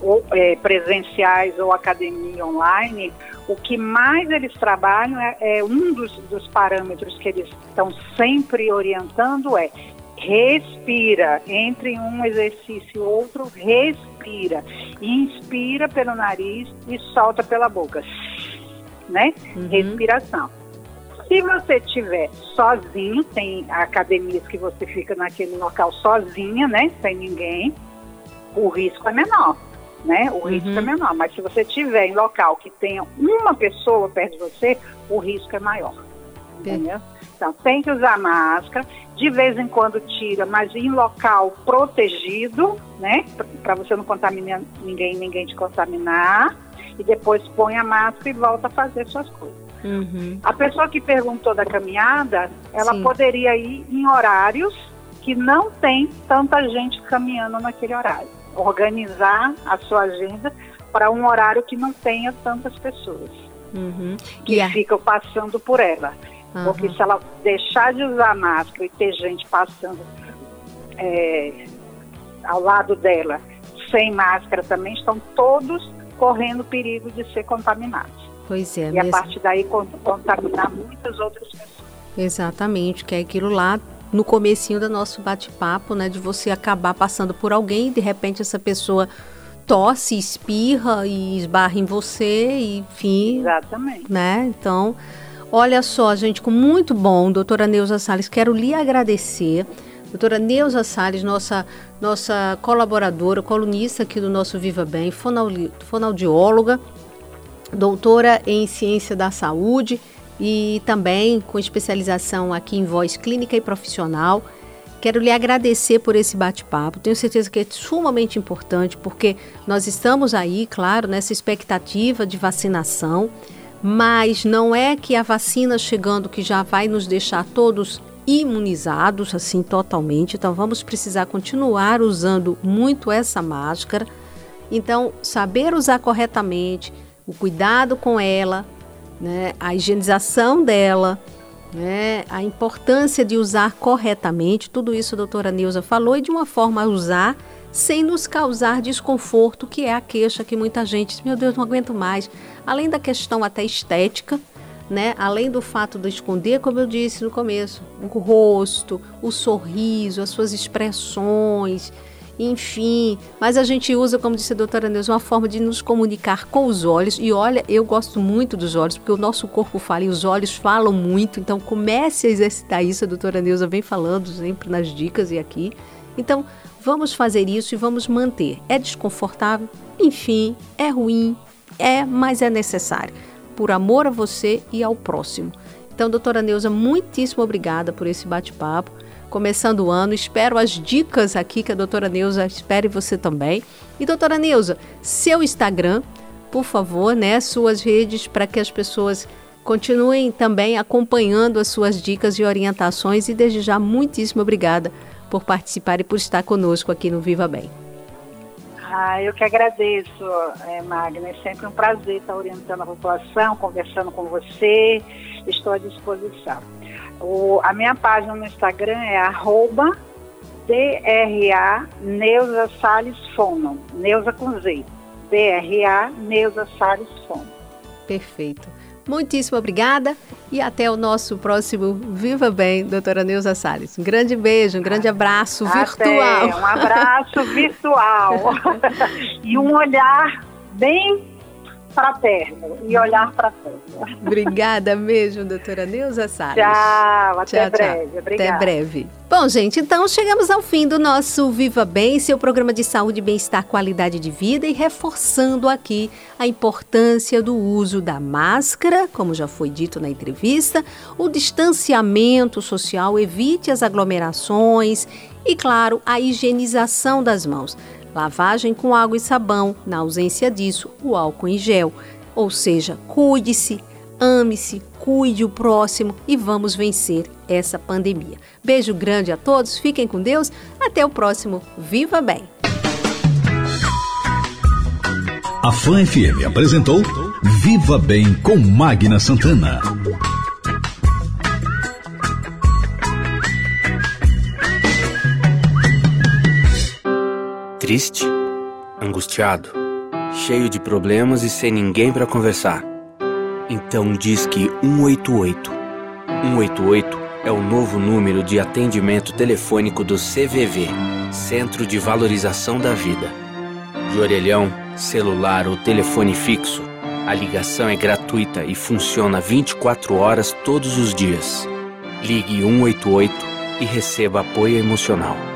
ou, é, presenciais ou academia online, o que mais eles trabalham é, é um dos, dos parâmetros que eles estão sempre orientando é respira entre um exercício e outro, respira, inspira pelo nariz e solta pela boca, né? Respiração. Se você estiver sozinho, tem academias que você fica naquele local sozinha, né? Sem ninguém, o risco é menor, né? O risco é menor. Mas se você estiver em local que tenha uma pessoa perto de você, o risco é maior. Entendeu? Então tem que usar máscara, de vez em quando tira, mas em local protegido, né? Para você não contaminar ninguém, ninguém te contaminar. E depois põe a máscara e volta a fazer suas coisas. Uhum. A pessoa que perguntou da caminhada, ela Sim. poderia ir em horários que não tem tanta gente caminhando naquele horário. Organizar a sua agenda para um horário que não tenha tantas pessoas Uhum. que a- ficam passando por ela. Uhum. Porque se ela deixar de usar máscara e ter gente passando é, ao lado dela sem máscara também, estão todos correndo perigo de ser contaminados. Pois é. E mesmo. a partir daí contaminar muitas outras pessoas. Exatamente, que é aquilo lá no comecinho do nosso bate-papo, né, de você acabar passando por alguém e de repente essa pessoa tosse, espirra e esbarra em você, e, enfim. Exatamente. Né? Então, olha só, gente, com muito bom, doutora Neuza Salles, quero lhe agradecer. Doutora Neuza Salles, nossa, nossa colaboradora, colunista aqui do nosso Viva Bem, fonoaudióloga, doutora em Ciência da Saúde e também com especialização aqui em voz clínica e profissional. Quero lhe agradecer por esse bate-papo. Tenho certeza que é sumamente importante, porque nós estamos aí, claro, nessa expectativa de vacinação, mas não é que a vacina chegando que já vai nos deixar todos imunizados assim totalmente. Então vamos precisar continuar usando muito essa máscara. Então, saber usar corretamente, o cuidado com ela, né, a higienização dela, né, a importância de usar corretamente, tudo isso a doutora Neuza falou, e de uma forma a usar sem nos causar desconforto, que é a queixa que muita gente diz, meu Deus, não aguento mais. Além da questão até estética, né? Além do fato de esconder, como eu disse no começo, o rosto, o sorriso, as suas expressões, enfim. Mas a gente usa, como disse a doutora Neuza, uma forma de nos comunicar com os olhos. E olha, eu gosto muito dos olhos, porque o nosso corpo fala e os olhos falam muito. Então comece a exercitar isso, a doutora Neuza vem falando sempre nas dicas e aqui. Então, vamos fazer isso e vamos manter. É desconfortável? Enfim, é ruim, é, mas é necessário. Por amor a você e ao próximo. Então, doutora Neuza, muitíssimo obrigada por esse bate-papo começando o ano. Espero as dicas aqui que a doutora Neuza espere você também. E doutora Neuza, seu Instagram, por favor, né, suas redes para que as pessoas continuem também acompanhando as suas dicas e orientações e desde já muitíssimo obrigada por participar e por estar conosco aqui no Viva Bem. Ah, eu que agradeço, é, Magna. É sempre um prazer estar orientando a população, conversando com você. Estou à disposição. O, a minha página no Instagram é arroba DRA Neuza Salles Fono, Neuza com Z. DRA Neuza Salles Fono. Perfeito. Muitíssimo obrigada e até o nosso próximo Viva Bem, doutora Neuza Salles. Um grande beijo, um grande abraço até, virtual. Um abraço virtual e um olhar bem fraterno e olhar para frente. Obrigada mesmo, doutora Neuza Salles. Tchau, até tchau, breve. Tchau. Obrigada. Até breve. Bom, gente, então chegamos ao fim do nosso Viva Bem, seu programa de saúde, bem-estar, qualidade de vida e reforçando aqui a importância do uso da máscara, como já foi dito na entrevista, o distanciamento social, evite as aglomerações e, claro, a higienização das mãos. Lavagem com água e sabão, na ausência disso, o álcool em gel. Ou seja, cuide-se, ame-se, cuide o próximo e vamos vencer essa pandemia. Beijo grande a todos, fiquem com Deus, até o próximo Viva Bem! A Fã FM apresentou Viva Bem com Magna Santana. Triste, angustiado, cheio de problemas e sem ninguém para conversar. Então diz que 188. 188 é o novo número de atendimento telefônico do CVV, Centro de Valorização da Vida. De orelhão, celular ou telefone fixo, a ligação é gratuita e funciona 24 horas todos os dias. Ligue 188 e receba apoio emocional.